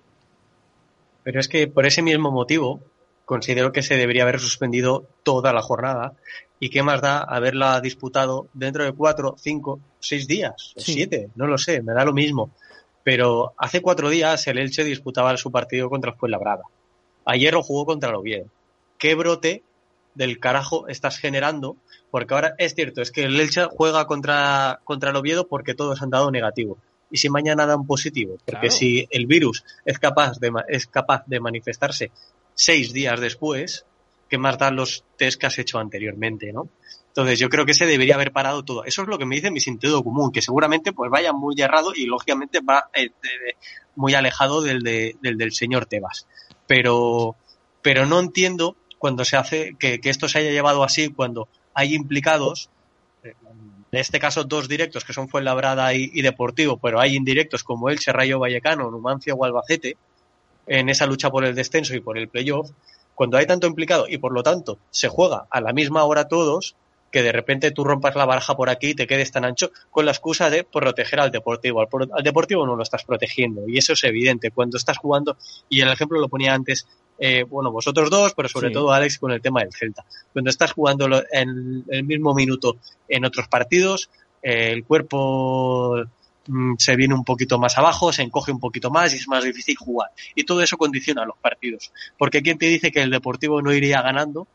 Pero es que por ese mismo motivo considero que se debería haber suspendido toda la jornada y qué más da haberla disputado dentro de cuatro, cinco, seis días, siete, no lo sé, me da lo mismo. Pero hace cuatro días el Elche disputaba su partido contra el Fuenlabrada. Ayer lo jugó contra el Oviedo. ¿Qué brote del carajo estás generando? Porque ahora es cierto, es que el Elche juega contra, contra el Oviedo porque todos han dado negativo y si mañana dan positivo. Porque si el virus es capaz, de, es capaz de manifestarse seis días después, ¿qué más dan los test que has hecho anteriormente, no? Entonces yo creo que se debería haber parado todo. Eso es lo que me dice mi sentido común, que seguramente pues vaya muy errado y lógicamente va eh, muy alejado del, del, del señor Tebas. Pero, pero no entiendo cuando se hace que, que esto se haya llevado así, cuando hay implicados en este caso dos directos que son Fuenlabrada y, y Deportivo, pero hay indirectos como Elche, Rayo Vallecano, Numancia o Albacete en esa lucha por el descenso y por el playoff, cuando hay tanto implicado y por lo tanto se juega a la misma hora todos, que de repente tú rompas la baraja por aquí y te quedes tan ancho con la excusa de proteger al deportivo. Al, al, deportivo no lo estás protegiendo y eso es evidente. Cuando estás jugando, y el ejemplo lo ponía antes eh, bueno, vosotros dos, pero sobre sí. todo Alex con el tema del Celta. Cuando estás jugando en el mismo minuto en otros partidos, eh, el cuerpo mm, se viene un poquito más abajo, se encoge un poquito más y es más difícil jugar. Y todo eso condiciona los partidos. Porque ¿quién te dice que el Deportivo no iría ganando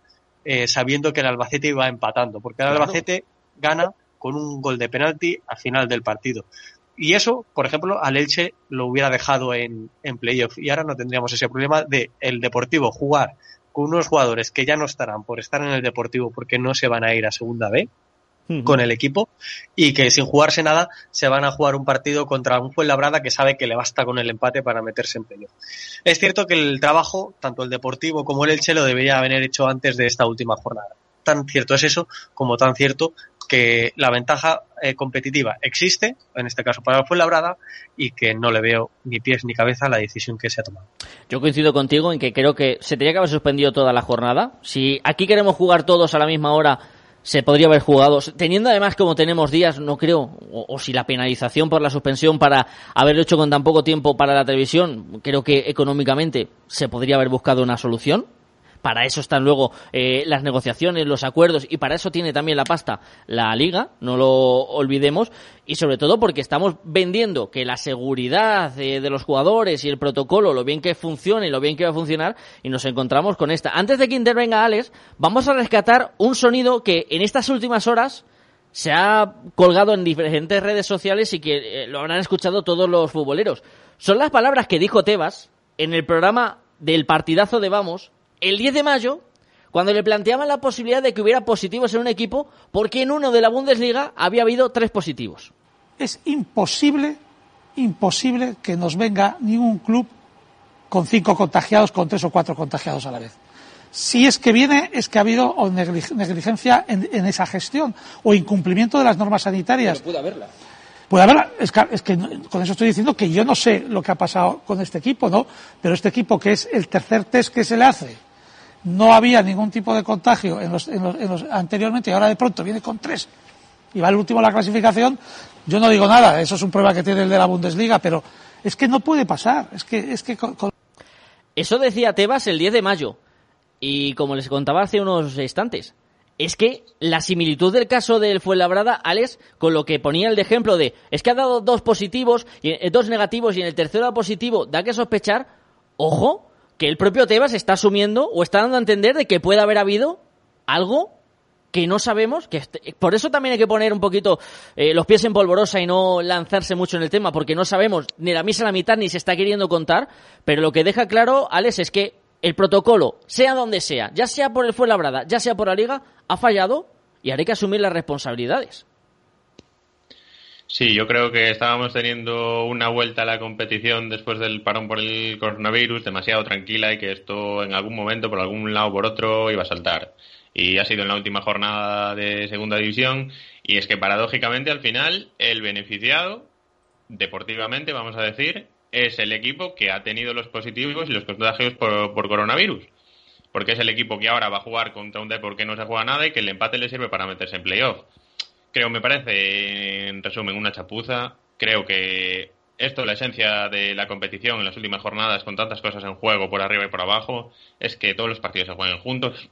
eh, sabiendo que el Albacete iba empatando? Porque el claro. Albacete gana con un gol de penalti al final del partido. Y eso, por ejemplo, al Elche lo hubiera dejado en, en playoff. Y ahora no tendríamos ese problema de el Deportivo jugar con unos jugadores que ya no estarán por estar en el Deportivo porque no se van a ir a segunda B uh -huh. con el equipo y que sin jugarse nada se van a jugar un partido contra un Fuenlabrada que sabe que le basta con el empate para meterse en playoff. Es cierto que el trabajo, tanto el Deportivo como el Elche, lo debería haber hecho antes de esta última jornada. Tan cierto es eso como tan cierto que la ventaja eh, competitiva existe, en este caso para el Fuenlabrada, y que no le veo ni pies ni cabeza a la decisión que se ha tomado. Yo coincido contigo en que creo que se tenía que haber suspendido toda la jornada. Si aquí queremos jugar todos a la misma hora, se podría haber jugado. Teniendo además como tenemos días, no creo, o, si la penalización por la suspensión para haberlo hecho con tan poco tiempo para la televisión, creo que económicamente se podría haber buscado una solución para eso están luego eh, las negociaciones, los acuerdos y para eso tiene también la pasta la liga, no lo olvidemos y sobre todo porque estamos vendiendo que la seguridad eh, de los jugadores y el protocolo, lo bien que funcione y lo bien que va a funcionar y nos encontramos con esta. Antes de que intervenga Alex, vamos a rescatar un sonido que en estas últimas horas se ha colgado en diferentes redes sociales y que eh, lo habrán escuchado todos los futboleros. Son las palabras que dijo Tebas en el programa del partidazo de Vamos el 10 de mayo, cuando le planteaban la posibilidad de que hubiera positivos en un equipo, porque en uno de la Bundesliga había habido tres positivos. Es imposible, imposible que nos venga ningún club con cinco contagiados, con tres o cuatro contagiados a la vez. Si es que viene, es que ha habido negligencia en, en esa gestión o incumplimiento de las normas sanitarias. Pero puede haberla. Puede haberla. Es que, es que con eso estoy diciendo que yo no sé lo que ha pasado con este equipo, ¿no? Pero este equipo, que es el tercer test que se le hace, no había ningún tipo de contagio en los, en los, en los anteriormente y ahora de pronto viene con tres y va el último en la clasificación, yo no digo nada, eso es un prueba que tiene el de la Bundesliga, pero es que no puede pasar, es que, es que con... Eso decía Tebas el 10 de mayo y como les contaba hace unos instantes, es que la similitud del caso del Fuenlabrada, Alex, con lo que ponía el de ejemplo de, es que ha dado dos positivos, y, eh, dos negativos y en el tercero positivo da que sospechar, ojo, que el propio Tebas está asumiendo o está dando a entender de que puede haber habido algo que no sabemos, que por eso también hay que poner un poquito eh, los pies en polvorosa y no lanzarse mucho en el tema, porque no sabemos ni la misa a la mitad ni se está queriendo contar, pero lo que deja claro, Alex, es que el protocolo, sea donde sea, ya sea por el Fuenlabrada, ya sea por la Liga, ha fallado y haré que asumir las responsabilidades. Sí, yo creo que estábamos teniendo una vuelta a la competición después del parón por el coronavirus demasiado tranquila y que esto en algún momento, por algún lado por otro, iba a saltar. Y ha sido en la última jornada de segunda división y es que paradójicamente al final el beneficiado deportivamente vamos a decir es el equipo que ha tenido los positivos y los contagios por, coronavirus. Porque es el equipo que ahora va a jugar contra un Depor que no se juega nada y que el empate le sirve para meterse en playoff creo me parece en resumen una chapuza. Creo que esto, la esencia de la competición en las últimas jornadas, con tantas cosas en juego por arriba y por abajo, es que todos los partidos se jueguen juntos.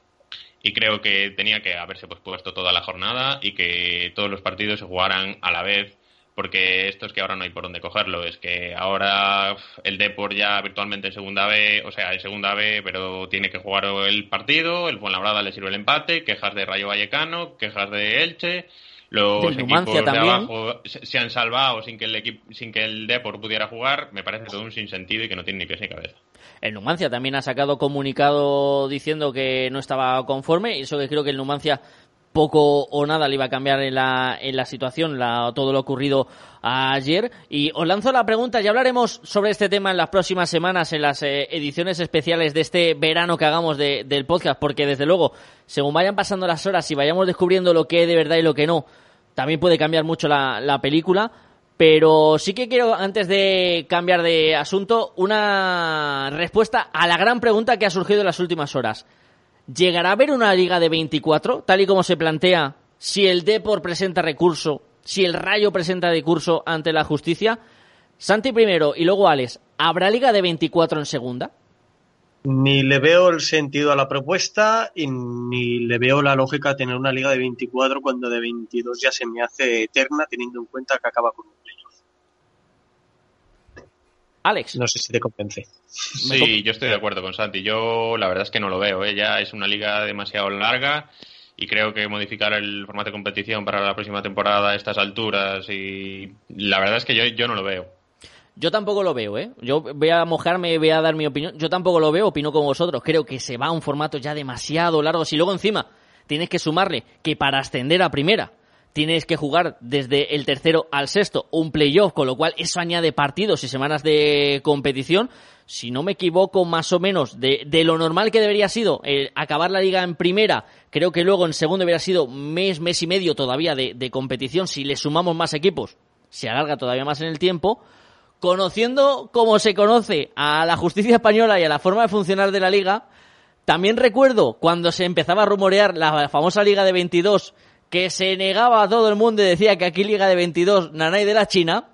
Y creo que tenía que haberse puesto toda la jornada y que todos los partidos se jugaran a la vez porque esto es que ahora no hay por dónde cogerlo, es que ahora el Depor ya virtualmente en segunda B, o sea, en segunda B, pero tiene que jugar el partido, el Fuenlabrada le sirve el empate, quejas de Rayo Vallecano, quejas de Elche, los equipos de abajo se han salvado sin que el equipo, sin que el Depor pudiera jugar, me parece todo un sinsentido y que no tiene ni pies ni cabeza. El Numancia también ha sacado comunicado diciendo que no estaba conforme, y eso que creo que el Numancia poco o nada le iba a cambiar en la, en la situación, la, todo lo ocurrido ayer. Y os lanzo la pregunta, ya hablaremos sobre este tema en las próximas semanas, en las eh, ediciones especiales de este verano que hagamos del podcast, porque desde luego, según vayan pasando las horas y vayamos descubriendo lo que es de verdad y lo que no, también puede cambiar mucho la película. Pero sí que quiero, antes de cambiar de asunto, una respuesta a la gran pregunta que ha surgido en las últimas horas. ¿Llegará a haber una liga de 24, tal y como se plantea, si el Depor presenta recurso, si el Rayo presenta recurso ante la justicia? Santi primero y luego Alex, ¿habrá liga de 24 en segunda? Ni le veo el sentido a la propuesta y ni le veo la lógica a tener una liga de 24 cuando de 22 ya se me hace eterna teniendo en cuenta que acaba con un Alex. No sé si te convence. Sí, yo estoy de acuerdo con Santi. Yo la verdad es que no lo veo. Ella ¿eh? es una liga demasiado larga y creo que modificar el formato de competición para la próxima temporada a estas alturas y la verdad es que yo, yo no lo veo. Yo tampoco lo veo, ¿eh? Yo voy a mojarme, voy a dar mi opinión. Yo tampoco lo veo, opino como vosotros. Creo que se va a un formato ya demasiado largo. Si luego encima tienes que sumarle que para ascender a primera tienes que jugar desde el tercero al sexto un playoff, con lo cual eso añade partidos y semanas de competición. Si no me equivoco, más o menos de, lo normal que debería sido eh, acabar la liga en primera, creo que luego en segundo hubiera sido mes, mes y medio todavía de, de competición. Si le sumamos más equipos, se alarga todavía más en el tiempo. Conociendo como se conoce a la justicia española y a la forma de funcionar de la liga, también recuerdo cuando se empezaba a rumorear la famosa liga de 22 que se negaba a todo el mundo y decía que aquí Liga de 22, Nanay de la China,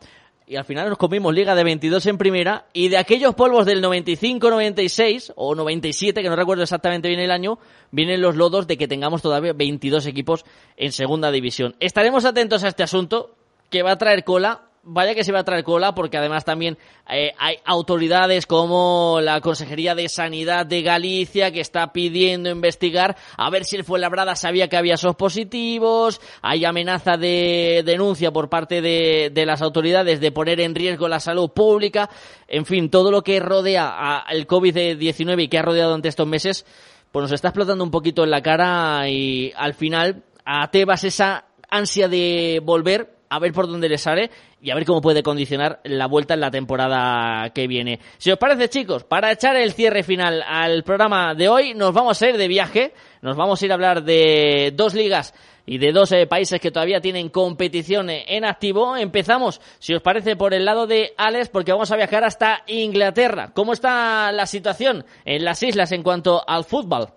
y al final nos comimos Liga de 22 en primera, y de aquellos polvos del 95, 96 o 97, que no recuerdo exactamente bien el año, vienen los lodos de que tengamos todavía 22 equipos en segunda división. Estaremos atentos a este asunto, que va a traer cola, vaya que se va a traer cola porque además también eh, hay autoridades como la Consejería de Sanidad de Galicia que está pidiendo investigar a ver si el Fuenlabrada sabía que había esos positivos, hay amenaza de denuncia por parte de, de las autoridades de poner en riesgo la salud pública, en fin, todo lo que rodea al COVID-19 y que ha rodeado ante estos meses, pues nos está explotando un poquito en la cara y al final a Tebas esa ansia de volver a ver por dónde le sale y a ver cómo puede condicionar la vuelta en la temporada que viene. Si os parece, chicos, para echar el cierre final al programa de hoy, nos vamos a ir de viaje, nos vamos a ir a hablar de dos ligas y de dos eh, países que todavía tienen competición en activo. Empezamos, si os parece, por el lado de Alex, porque vamos a viajar hasta Inglaterra. ¿Cómo está la situación en las islas en cuanto al fútbol?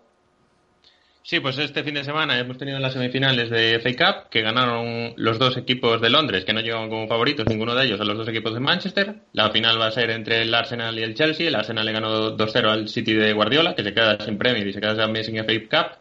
Sí, pues este fin de semana hemos tenido las semifinales de FA Cup que ganaron los dos equipos de Londres que no llegan como favoritos, ninguno de ellos, son los dos equipos de Manchester. La final va a ser entre el Arsenal y el Chelsea. El Arsenal le ganó 2-0 al City de Guardiola, que se queda sin Premier y se queda también sin FA Cup.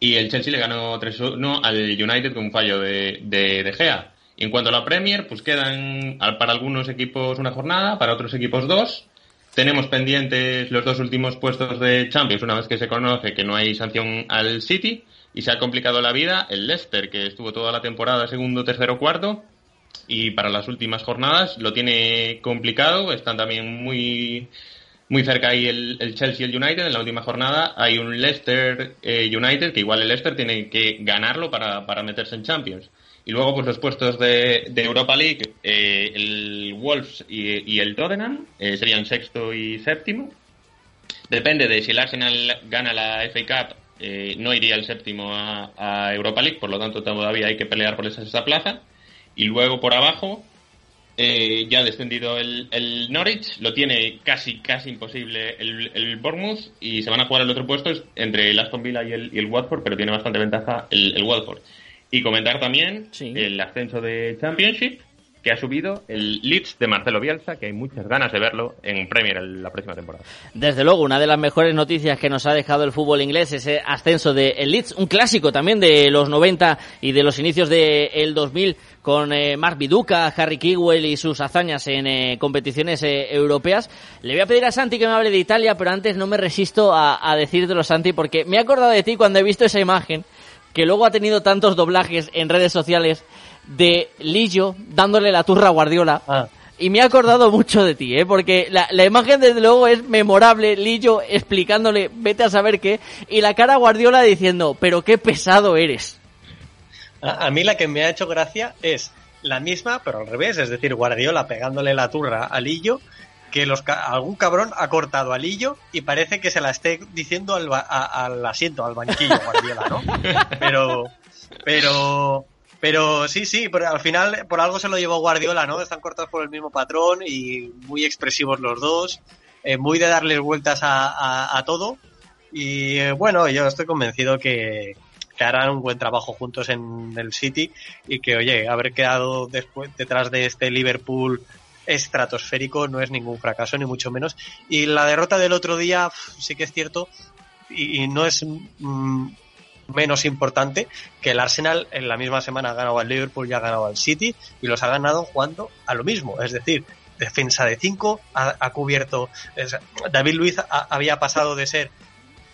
Y el Chelsea le ganó 3-1 al United con un fallo de, de, de Gea. Y en cuanto a la Premier, pues quedan para algunos equipos una jornada, para otros equipos dos. Tenemos pendientes los dos últimos puestos de Champions, una vez que se conoce que no hay sanción al City y se ha complicado la vida el Leicester, que estuvo toda la temporada segundo, tercero, cuarto y para las últimas jornadas lo tiene complicado, están también muy muy cerca ahí el, Chelsea y el United. En la última jornada hay un Leicester eh, United, que igual el Leicester tiene que ganarlo para, para meterse en Champions. Y luego, pues los puestos de, Europa League, eh, el Wolves y, el Tottenham eh, serían sexto y séptimo. Depende de si el Arsenal gana la FA Cup, eh, no iría el séptimo a, Europa League, por lo tanto todavía hay que pelear por esa, plaza. Y luego por abajo, ya ha descendido el, Norwich, lo tiene casi casi imposible el, el, Bournemouth y se van a jugar el otro puesto entre el Aston Villa y el, y el Watford, pero tiene bastante ventaja el, el Watford. Y comentar también el ascenso de Championship que ha subido el Leeds de Marcelo Bielsa, que hay muchas ganas de verlo en Premier la próxima temporada. Desde luego, una de las mejores noticias que nos ha dejado el fútbol inglés, ese ascenso de el Leeds, un clásico también de los 90 y de los inicios del el 2000 con eh, Mark Viduca, Harry Kewell y sus hazañas en eh, competiciones eh, europeas. Le voy a pedir a Santi que me hable de Italia, pero antes no me resisto a, a decírtelo, Santi, porque me he acordado de ti cuando he visto esa imagen que luego ha tenido tantos doblajes en redes sociales de Lillo dándole la turra a Guardiola. Ah. Y me ha acordado mucho de ti, ¿eh? porque la, imagen desde luego es memorable, Lillo explicándole, vete a saber qué, y la cara a Guardiola diciendo, pero qué pesado eres. A, a mí la que me ha hecho gracia es la misma, pero al revés, es decir, Guardiola pegándole la turra a Lillo que los, algún cabrón ha cortado al hillo y parece que se la esté diciendo al, al asiento, al banquillo, Guardiola, ¿no? Pero, pero, pero sí, sí, pero al final por algo se lo llevó Guardiola, ¿no? Están cortados por el mismo patrón y muy expresivos los dos, eh, muy de darles vueltas a, a, todo. Y eh, bueno, yo estoy convencido que, que, harán un buen trabajo juntos en el City y que, oye, haber quedado después detrás de este Liverpool estratosférico, no es ningún fracaso, ni mucho menos. Y la derrota del otro día sí que es cierto, y, no es mm, menos importante, que el Arsenal en la misma semana ha ganado al Liverpool y ha ganado al City, y los ha ganado jugando a lo mismo, es decir, defensa de 5, ha, cubierto. David Luiz había pasado de ser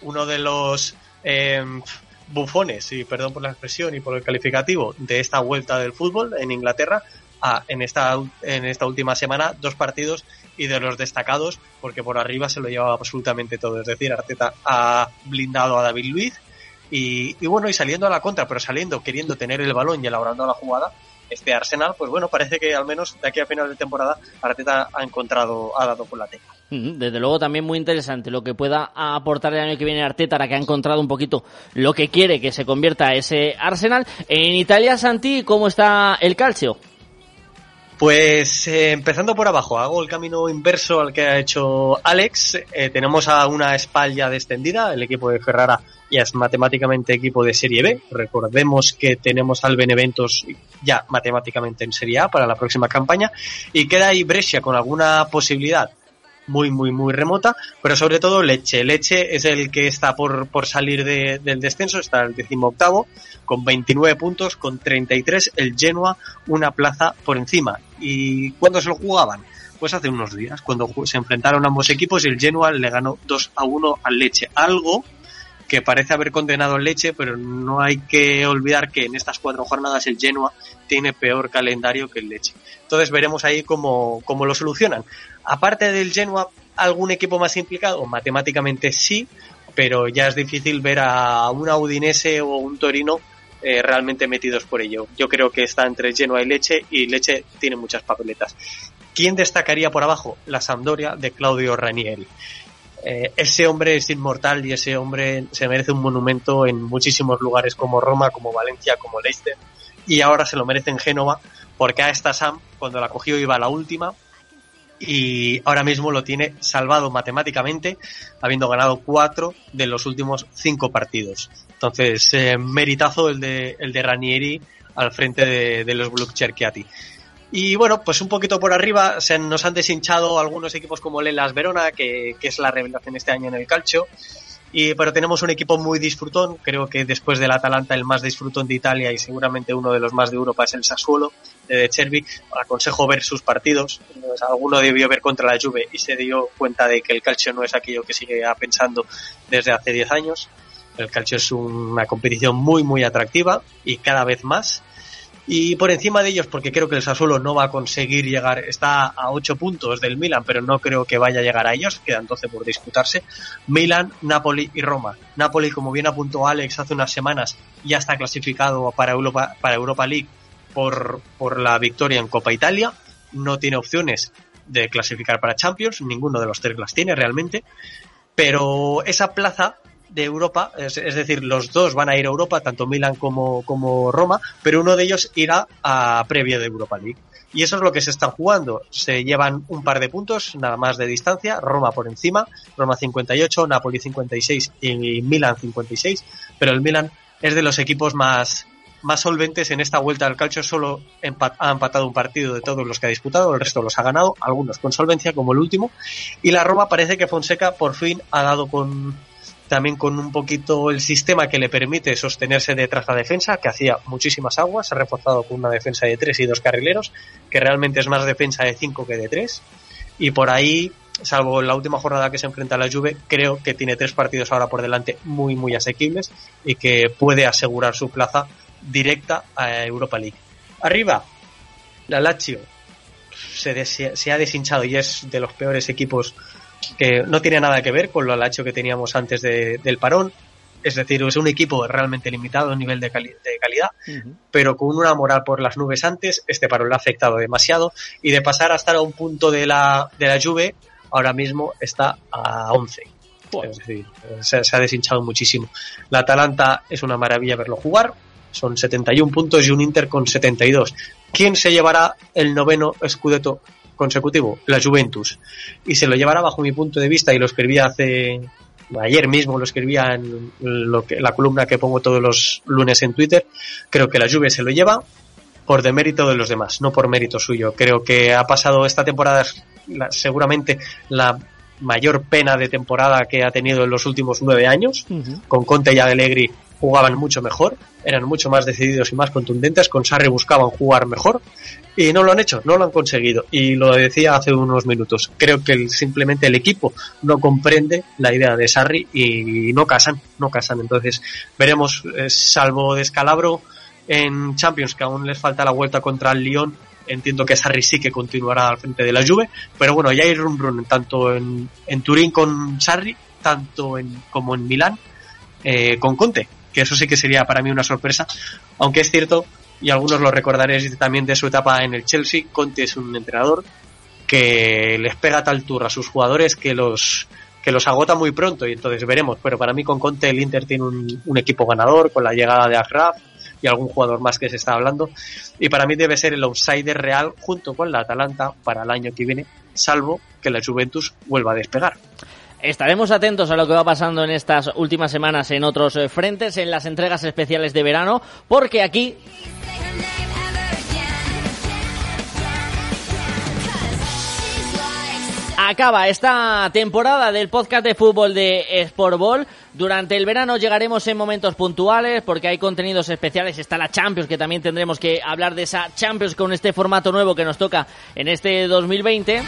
uno de los em, bufones, y perdón por la expresión y por el calificativo, de esta vuelta del fútbol en Inglaterra, en, esta, en esta última semana dos partidos y de los destacados, porque por arriba se lo llevaba absolutamente todo. Es decir, Arteta ha blindado a David Luiz y, bueno, y saliendo a la contra, pero saliendo, queriendo tener el balón y elaborando la jugada, este Arsenal, pues bueno, parece que al menos de aquí a final de temporada Arteta ha encontrado, ha dado con la tecla. Desde luego también muy interesante lo que pueda aportar el año que viene Arteta, ahora que ha encontrado un poquito lo que quiere que se convierta ese Arsenal. En Italia, Santi, ¿cómo está el calcio? Pues eh, empezando por abajo, hago el camino inverso al que ha hecho Alex. Eh, tenemos a una espalda descendida, el equipo de Ferrara ya es matemáticamente equipo de Serie B. Recordemos que tenemos al Beneventos ya matemáticamente en Serie A para la próxima campaña. Y queda ahí Brescia con alguna posibilidad muy, muy, muy remota, pero sobre todo Leche. Leche es el que está por, por salir del descenso, está el octavo con 29 puntos, con 33 el Genoa, una plaza por encima. ¿Y cuándo se lo jugaban? Pues hace unos días, cuando se enfrentaron ambos equipos y el Genoa le ganó 2 a 1 al Leche. Algo que parece haber condenado el Leche, pero no hay que olvidar que en estas cuatro jornadas el Genoa tiene peor calendario que el Leche. Entonces veremos ahí cómo, cómo lo solucionan. Aparte del Genoa, ¿algún equipo más implicado? Matemáticamente sí, pero ya es difícil ver a un Audinese o un Torino eh, realmente metidos por ello. Yo creo que está entre Genoa y Leche y Leche tiene muchas papeletas. ¿Quién destacaría por abajo? La Sampdoria de Claudio Ranieri. Eh, ese hombre es inmortal y ese hombre se merece un monumento en muchísimos lugares como Roma, como Valencia, como Leicester. Y ahora se lo merece en Génova porque a esta Sam, cuando la cogió, iba a la última. Y ahora mismo lo tiene salvado matemáticamente, habiendo ganado cuatro de los últimos cinco partidos. Entonces, eh, meritazo el de, el de Ranieri al frente de, los Blue Cherchiati. Y bueno, pues un poquito por arriba se nos han deshinchado algunos equipos como Lelas Verona, que, que, es la revelación este año en el calcio. Y, pero tenemos un equipo muy disfrutón, creo que después del Atalanta el más disfrutón de Italia y seguramente uno de los más de Europa es el Sassuolo de Chervi. Aconsejo ver sus partidos, alguno debió ver contra la Juve y se dio cuenta de que el calcio no es aquello que sigue pensando desde hace 10 años. El calcio es una competición muy muy atractiva y cada vez más y por encima de ellos, porque creo que el Sassuolo no va a conseguir llegar, está a 8 puntos del Milan, pero no creo que vaya a llegar a ellos, quedan 12 por disputarse, Milan, Napoli y Roma. Napoli, como bien apuntó Alex hace unas semanas, ya está clasificado para Europa, para Europa League por, por la victoria en Copa Italia, no tiene opciones de clasificar para Champions, ninguno de los tres las tiene realmente, pero esa plaza de Europa, es, decir, los dos van a ir a Europa, tanto Milan como, como Roma, pero uno de ellos irá a previa de Europa League. Y eso es lo que se está jugando. Se llevan un par de puntos, nada más de distancia, Roma por encima, Roma 58, Napoli 56 y Milan 56, pero el Milan es de los equipos más, más solventes en esta vuelta al calcio, solo ha empatado un partido de todos los que ha disputado, el resto los ha ganado, algunos con solvencia, como el último, y la Roma parece que Fonseca por fin ha dado con, también con un poquito el sistema que le permite sostenerse detrás de la defensa, que hacía muchísimas aguas, se ha reforzado con una defensa de tres y dos carrileros, que realmente es más defensa de cinco que de tres, y por ahí, salvo la última jornada que se enfrenta a la Juve, creo que tiene tres partidos ahora por delante muy, muy asequibles y que puede asegurar su plaza directa a Europa League. Arriba, la Lazio se, se ha deshinchado y es de los peores equipos que no tiene nada que ver con lo hecho que teníamos antes del parón. Es decir, es un equipo realmente limitado a nivel de, calidad, pero con una moral por las nubes antes, este parón le ha afectado demasiado y de pasar a estar a un punto de la, de la Juve, ahora mismo está a 11. Es decir, se, se, ha deshinchado muchísimo. La Atalanta es una maravilla verlo jugar, son 71 puntos y un Inter con 72. ¿Quién se llevará el noveno Scudetto consecutivo, la Juventus, y se lo llevará bajo mi punto de vista, y lo escribía hace ayer mismo, lo escribía en lo que, la columna que pongo todos los lunes en Twitter, creo que la Juve se lo lleva por demérito de los demás, no por mérito suyo. Creo que ha pasado esta temporada seguramente la mayor pena de temporada que ha tenido en los últimos nueve años, con Conte y Allegri jugaban mucho mejor, eran mucho más decididos y más contundentes, con Sarri buscaban jugar mejor y no lo han hecho, no lo han conseguido. Y lo decía hace unos minutos, creo que simplemente el equipo no comprende la idea de Sarri y no casan, no casan. Entonces veremos, eh, salvo descalabro en Champions, que aún les falta la vuelta contra el Lyon, entiendo que Sarri sí que continuará al frente de la Juve, pero bueno, ya hay run tanto en, en Turín con Sarri, tanto en, como en Milán eh, con Conte eso sí que sería para mí una sorpresa, aunque es cierto, y algunos lo recordaréis también de su etapa en el Chelsea, Conte es un entrenador que les pega tal tour a sus jugadores que los que los agota muy pronto y entonces veremos, pero para mí con Conte el Inter tiene un, equipo ganador con la llegada de Agraf y algún jugador más que se está hablando y para mí debe ser el outsider real junto con la Atalanta para el año que viene, salvo que la Juventus vuelva a despegar. Estaremos atentos a lo que va pasando en estas últimas semanas en otros eh, frentes, en las entregas especiales de verano, porque aquí acaba esta temporada del podcast de fútbol de Sportball. Durante el verano llegaremos en momentos puntuales porque hay contenidos especiales. Está la Champions, que también tendremos que hablar de esa Champions con este formato nuevo que nos toca en este 2020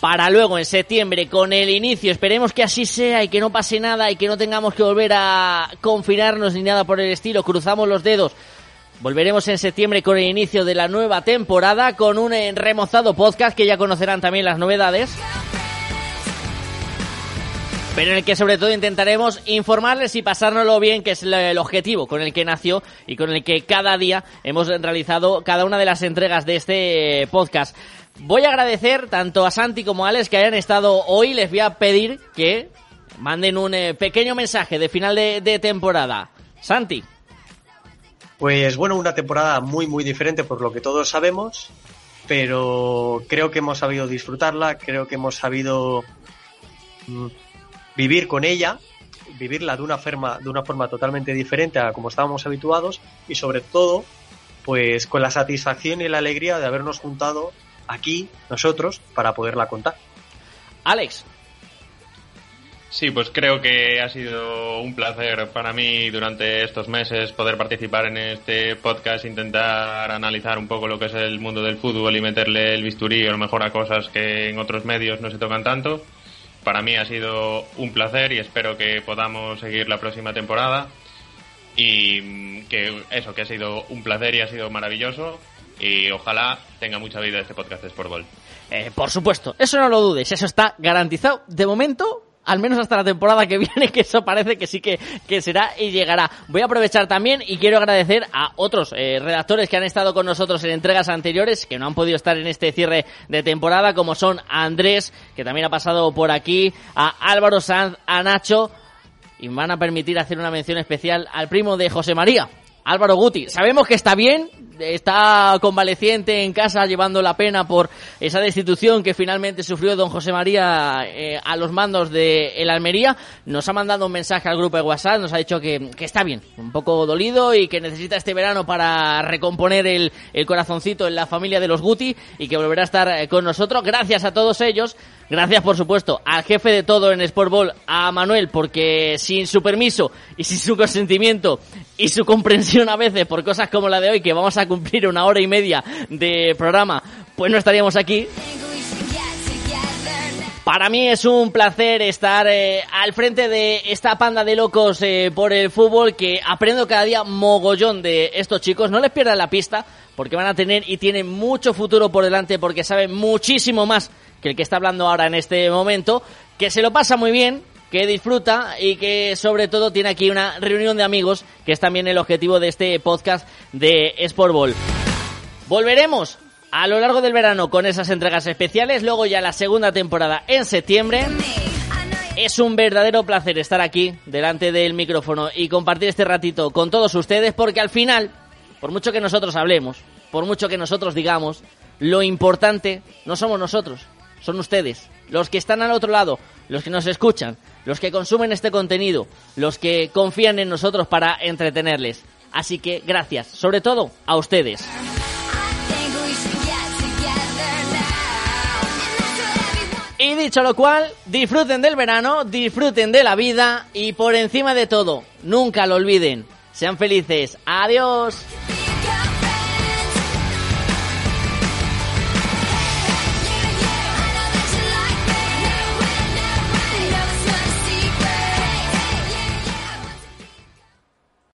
para luego en septiembre con el inicio, esperemos que así sea y que no pase nada y que no tengamos que volver a confinarnos ni nada por el estilo, cruzamos los dedos. Volveremos en septiembre con el inicio de la nueva temporada con un remozado podcast que ya conocerán también las novedades. Pero en el que sobre todo intentaremos informarles y pasárnoslo bien, que es el objetivo con el que nació y con el que cada día hemos realizado cada una de las entregas de este podcast. Voy a agradecer tanto a Santi como a Alex que hayan estado hoy. Les voy a pedir que manden un eh, pequeño mensaje de final de, temporada. Santi. Pues bueno, una temporada muy muy diferente por lo que todos sabemos, pero creo que hemos sabido disfrutarla, creo que hemos sabido mm, vivir con ella, vivirla de una forma, de una forma totalmente diferente a como estábamos habituados y sobre todo, pues con la satisfacción y la alegría de habernos juntado aquí, nosotros, para poderla contar. Alex. Sí, pues creo que ha sido un placer para mí durante estos meses poder participar en este podcast, intentar analizar un poco lo que es el mundo del fútbol y meterle el bisturí a lo mejor a cosas que en otros medios no se tocan tanto. Para mí ha sido un placer y espero que podamos seguir la próxima temporada y que eso, que ha sido un placer y ha sido maravilloso y ojalá tenga mucha vida este podcast de Sportball. Eh, por supuesto, eso no lo dudes, eso está garantizado. De momento, al menos hasta la temporada que viene, que eso parece que sí que, que será y llegará. Voy a aprovechar también y quiero agradecer a otros eh, redactores que han estado con nosotros en entregas anteriores, que no han podido estar en este cierre de temporada, como son Andrés, que también ha pasado por aquí, a Álvaro Sanz, a Nacho, y van a permitir hacer una mención especial al primo de José María, Álvaro Guti. Sabemos que está bien, está convaleciente en casa llevando la pena por esa destitución que finalmente sufrió don José María eh, a los mandos de el Almería. Nos ha mandado un mensaje al grupo de WhatsApp, nos ha dicho que, que está bien, un poco dolido y que necesita este verano para recomponer el, el corazoncito en la familia de los Guti y que volverá a estar eh, con nosotros. Gracias a todos ellos. Gracias, por supuesto, al jefe de todo en Sportball, a Manuel, porque sin su permiso y sin su consentimiento y su comprensión a veces por cosas como la de hoy, que vamos a cumplir una hora y media de programa, pues no estaríamos aquí. Para mí es un placer estar eh, al frente de esta panda de locos eh, por el fútbol que aprendo cada día mogollón de estos chicos. No les pierdan la pista porque van a tener y tienen mucho futuro por delante porque saben muchísimo más que el que está hablando ahora en este momento, que se lo pasa muy bien, que disfruta y que sobre todo tiene aquí una reunión de amigos, que es también el objetivo de este podcast de Sportball. Volveremos a lo largo del verano con esas entregas especiales, luego ya la segunda temporada en septiembre. Es un verdadero placer estar aquí delante del micrófono y compartir este ratito con todos ustedes porque al final, por mucho que nosotros hablemos, por mucho que nosotros digamos, lo importante no somos nosotros, son ustedes, los que están al otro lado, los que nos escuchan, los que consumen este contenido, los que confían en nosotros para entretenerles. Así que gracias, sobre todo a ustedes. Y dicho lo cual, disfruten del verano, disfruten de la vida y por encima de todo, nunca lo olviden. Sean felices. Adiós.